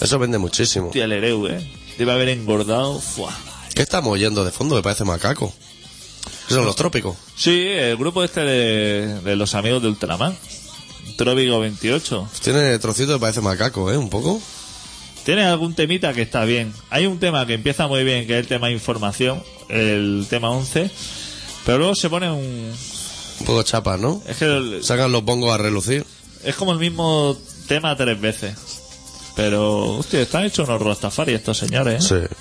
Eso vende muchísimo. hostia, el Ereu, ¿eh? Debe haber engordado, fuah. ¿Qué estamos oyendo de fondo? Me parece macaco. ¿Qué son los trópicos? Sí, el grupo este de, de los amigos de Ultraman. Trópico 28. Tiene trocito que parece macaco, ¿eh? Un poco. Tiene algún temita que está bien. Hay un tema que empieza muy bien, que es el tema información, el tema 11. Pero luego se pone un... Un poco chapa, ¿no? Es que el- Sacan los bongos a relucir. es como el mismo tema tres veces. Pero, hostia, están hechos unos rastafari estos señores, ¿eh? Sí.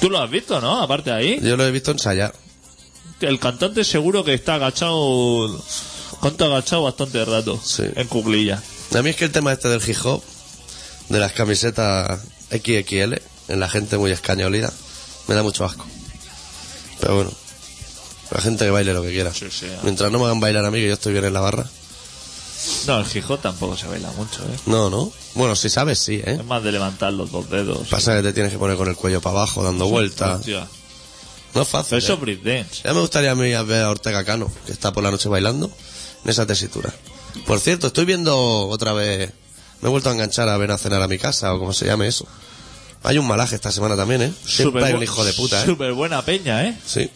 Tú lo has visto, ¿no? Aparte ahí. Yo lo he visto ensayar. El cantante seguro que está agachado... Canta agachado bastante rato. Sí. En cuclilla. A mí es que el tema este del hip hop, de las camisetas XXL, en la gente muy escañolida, me da mucho asco. Pero bueno, la gente que baile lo que quiera. Sí, sí. Mientras no me hagan bailar a mí, que yo estoy bien en la barra. No, el Gijón tampoco se baila mucho, ¿eh? No, no. Bueno, si sabes, sí, ¿eh? Es más de levantar los dos dedos. Pasa que te tienes que poner con el cuello para abajo, dando vueltas. Hostia. No es fácil. Pero eso ¿eh? breakdance. Ya me gustaría a mí ver a Ortega Cano, que está por la noche bailando, en esa tesitura. Por cierto, estoy viendo otra vez. Me he vuelto a enganchar a ver a cenar a mi casa, o como se llame eso. Hay un malaje esta semana también, ¿eh? Siempre hay un hijo de puta, ¿eh? Súper buena peña, ¿eh? Sí.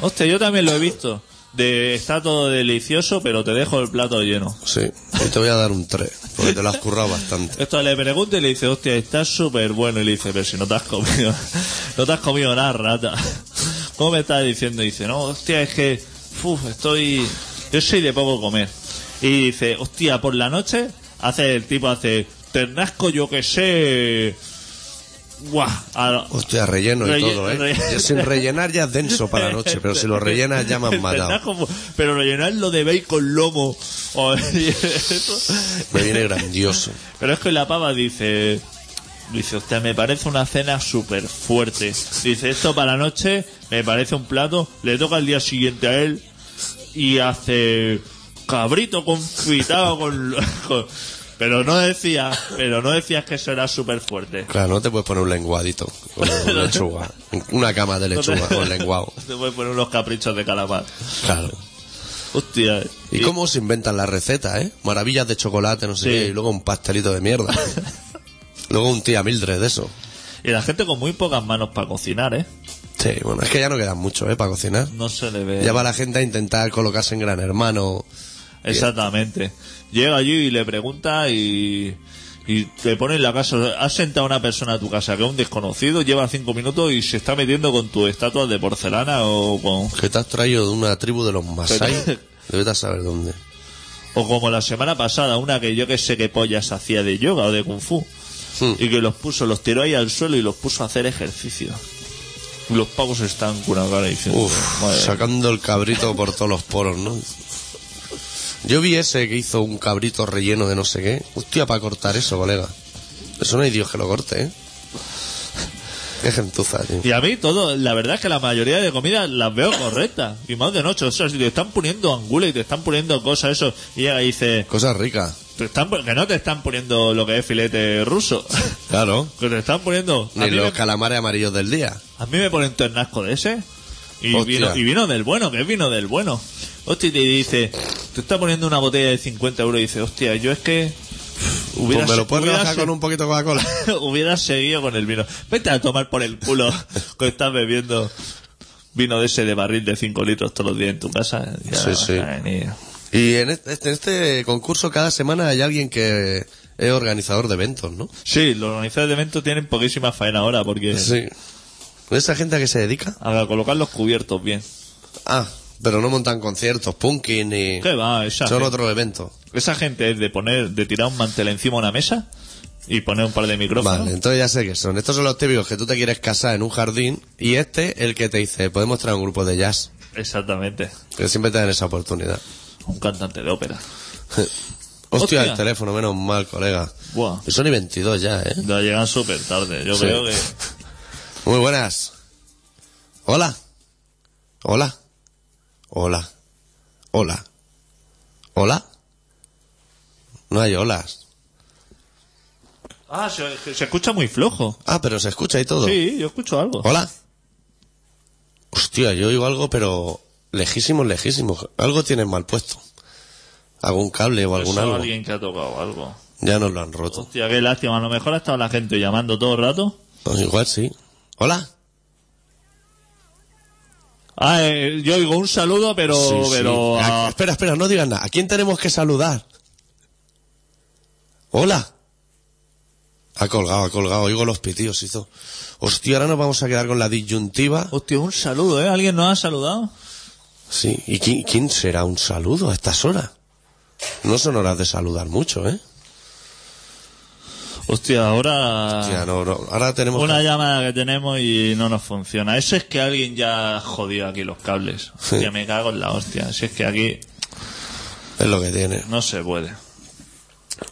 Hostia, yo también lo he visto. De, está todo delicioso, pero te dejo el plato lleno. Sí, y te voy a dar un 3, porque te lo has currado bastante. Esto le pregunta y le dice, hostia, está súper bueno. Y le dice, pero si no te has comido, no te has comido nada, rata. ¿Cómo me estás diciendo? Y dice, no, hostia, es que, uf, estoy, yo soy de poco comer. Y dice, hostia, por la noche, hace el tipo, hace, ternasco, yo que sé, ¡Guau! A- Hostia, relleno y Relle- todo, ¿eh? re- Ya Sin rellenar ya es denso para la noche, pero si lo rellenas ya me han matado. Como- pero rellenarlo de bacon lomo. Me viene grandioso. Pero es que la pava dice... Dice, hostia, me parece una cena súper fuerte. Dice, esto para la noche me parece un plato. Le toca al día siguiente a él y hace cabrito confitado con... con- pero no decía, pero no decías que eso era súper fuerte. Claro, no te puedes poner un lenguadito con lechuga. Una cama de lechuga con lenguado. Te puedes poner unos caprichos de calamar. Claro. Hostia. ¿Y cómo se inventan las recetas, eh? Maravillas de chocolate, no sé Sí. qué, y luego un pastelito de mierda. luego un tía Mildred de eso. Y la gente con muy pocas manos para cocinar, ¿eh? Sí, bueno, es que ya no quedan mucho, ¿eh? Para cocinar. No se le ve. Ya va la gente a intentar colocarse en Gran Hermano. Exactamente. Llega allí y le pregunta y, y te pone en la casa. Has sentado a una persona a tu casa que es un desconocido, lleva cinco minutos y se está metiendo con tus estatuas de porcelana o con. Que te has traído de una tribu de los Masai. Debes de saber dónde. O como la semana pasada, una que yo que sé qué pollas hacía de yoga o de kung fu. Hmm. Y que los puso, los tiró ahí al suelo y los puso a hacer ejercicio. Los pavos están con una cara diciendo. Uf, "Madre sacando el cabrito por todos los poros, ¿no? Yo vi ese que hizo un cabrito relleno de no sé qué. Hostia, para cortar eso, colega. Eso no hay Dios que lo corte, ¿eh? Qué gentuza, tío. Y a mí todo, la verdad es que la mayoría de comidas las veo correctas. Y más de noche, o sea, si te están poniendo angulas y te están poniendo cosas, eso, y llega y dice, Cosas ricas. te están, pon- que no te están poniendo lo que es filete ruso. Claro. que te están poniendo... Ni los me, calamares amarillos del día. a mí me ponen ternasco de ese. Y Hostia. vino, y vino del bueno, que es vino del bueno. Hostia, y te dice, te está poniendo una botella de 50 euros y dice, hostia, yo es que... Hubiera, Pues me lo puedes hubiera con un poquito de Coca-Cola. hubieras seguido con el vino. Vete a tomar por el culo que estás bebiendo vino de ese de barril de 5 litros todos los días en tu casa. Ya Sí, sí. Y en este, en este concurso cada semana hay alguien que es organizador de eventos, ¿no? Sí, los organizadores de eventos tienen poquísima faena ahora porque Sí. ¿Esa gente a qué se dedica? a colocar los cubiertos bien. Ah, pero no montan conciertos, punking ni... ¿Qué va? Esa, Son gente, otros eventos. esa gente es de poner, de tirar un mantel encima de una mesa y poner un par de micrófonos. Vale, entonces ya sé que son. Estos son los típicos que tú te quieres casar en un jardín y este el que te dice, podemos traer un grupo de jazz. Exactamente. Que siempre te dan esa oportunidad. Un cantante de ópera. Hostia, Hostia. el teléfono, menos mal, colega. Buah. Y son y 22 ya, ¿eh? Ya llegan súper tarde. Yo Sí. creo que... Muy buenas. Hola. Hola. Hola. Hola. Hola. No hay olas. Ah, se, se escucha muy flojo. Ah, pero se escucha y todo. Sí, yo escucho algo. Hola. Hostia, yo oigo algo, pero lejísimo, lejísimo. Algo tienen mal puesto. Algún cable o algún Eso algo. alguien que ha tocado algo. Ya nos lo han roto. Hostia, qué lástima. A lo mejor ha estado la gente llamando todo el rato. Pues igual sí. Hola. Ah, eh, yo oigo un saludo, pero... Sí, sí. pero Ah, ah, Espera, espera, no digas nada. ¿A quién tenemos que saludar? Hola. Ha colgado, ha colgado. Oigo los pitidos, hizo. Hostia, ahora nos vamos a quedar con la disyuntiva. Hostia, un saludo, ¿eh? ¿Alguien nos ha saludado? Sí. ¿Y quién, quién será un saludo a estas horas? No son horas de saludar mucho, ¿eh? Hostia, ahora... Hostia, no, no. Ahora tenemos Una que... llamada que tenemos y no nos funciona. Eso es que alguien ya ha jodido aquí los cables. Sí. Hostia, me cago en la hostia. Si es que aquí Es lo que tiene. no se puede.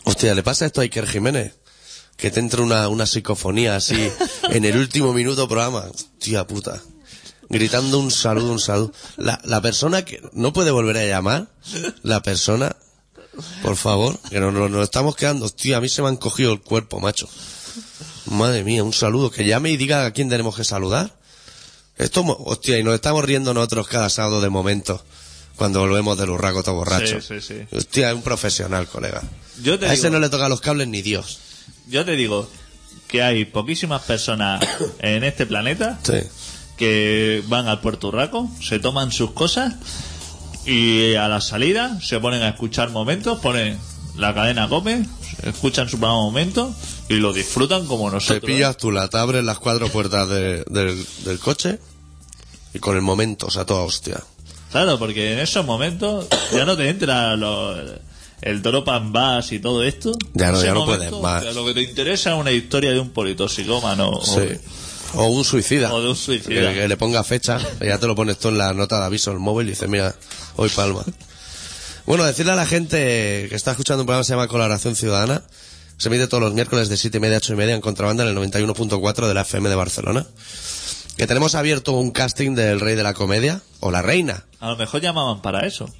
Hostia, ¿le pasa esto a Iker Jiménez? Que te entra una, una psicofonía así en el último minuto programa. Hostia puta. Gritando un saludo, un saludo. La, la persona que no puede volver a llamar, la persona, por favor, que nos, nos- nos estamos quedando. Hostia, a mí se me han cogido el cuerpo, macho. Madre mía, un saludo. Que llame y diga a quién tenemos que saludar. Esto, hostia, y nos estamos riendo nosotros cada sábado de momento. Cuando volvemos del urraco todo borracho. Sí, sí, sí. Hostia, es un profesional, colega. Yo te a ese digo- no le toca los cables ni Dios. Yo te digo que hay poquísimas personas en este planeta Sí. que van al Puerto Urraco, se toman sus cosas y a la salida se ponen a escuchar momentos, ponen la cadena Cope, escuchan su programa momento y lo disfrutan como Te nosotros. pillas tú la, te abres las cuatro puertas de- del, del coche y con el momento, o sea, toda hostia. Claro, porque en esos momentos ya no te entra lo- el drop and bass y todo esto. Ya no- ya no puedes más. Lo que te interesa es una historia de un politoxicómano. Sí. O un suicida. O de un suicida. Que, que le ponga fecha, y ya te lo pones tú en la nota de aviso del móvil y dices, mira, hoy palma. Bueno, decirle a la gente que está escuchando un programa que se llama Colaboración Ciudadana, se emite todos los miércoles de 7 y media a 8 y media en contrabanda en el 91.4 de la FM de Barcelona. Que tenemos abierto un casting del Rey de la Comedia, o la Reina. A lo mejor llamaban para eso.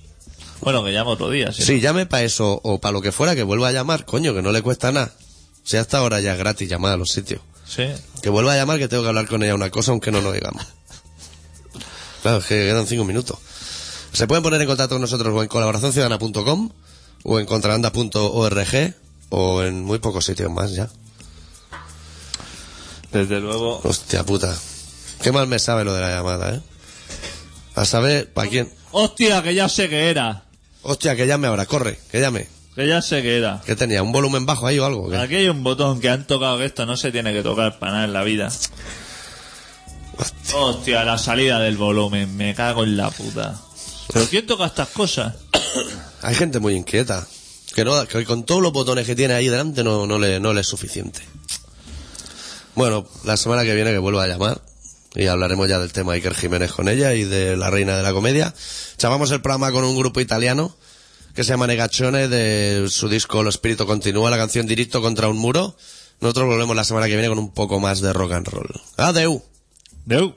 Bueno, que llama otro día. Sí. Sí, llame para eso o para lo que fuera, que vuelva a llamar, coño, que no le cuesta nada. Si hasta ahora ya es gratis llamar a los sitios. Sí. Que vuelva a llamar que tengo que hablar con ella una cosa aunque no lo digamos. Claro, es que quedan cinco minutos. Se pueden poner en contacto con nosotros o en colaboracionciudadana.com o en contrabanda.org o en muy pocos sitios más ya. Desde luego. Hostia puta. Qué mal me sabe lo de la llamada, ¿eh? A saber, ¿para quién? Hostia, que ya sé que era. Hostia, que llame ahora, corre, que llame. Que ya sé que era. ¿Qué tenía? ¿Un volumen bajo ahí o algo? ¿Qué? Aquí hay un botón que han tocado que esto no se tiene que tocar para nada en la vida. Hostia, la salida del volumen. Me cago en la puta. ¿Pero quién toca estas cosas? Hay gente muy inquieta. Que, no, que con todos los botones que tiene ahí delante no, no, le, no le es suficiente. Bueno, la semana que viene que vuelva a llamar y hablaremos ya del tema Iker Jiménez con ella y de la reina de la comedia. Llamamos el programa con un grupo italiano que se llama Negaccione de su disco Lo Espíritu Continúa, la canción Diritto contra un muro. Nosotros volvemos la semana que viene con un poco más de rock and roll. Adeu. Deu.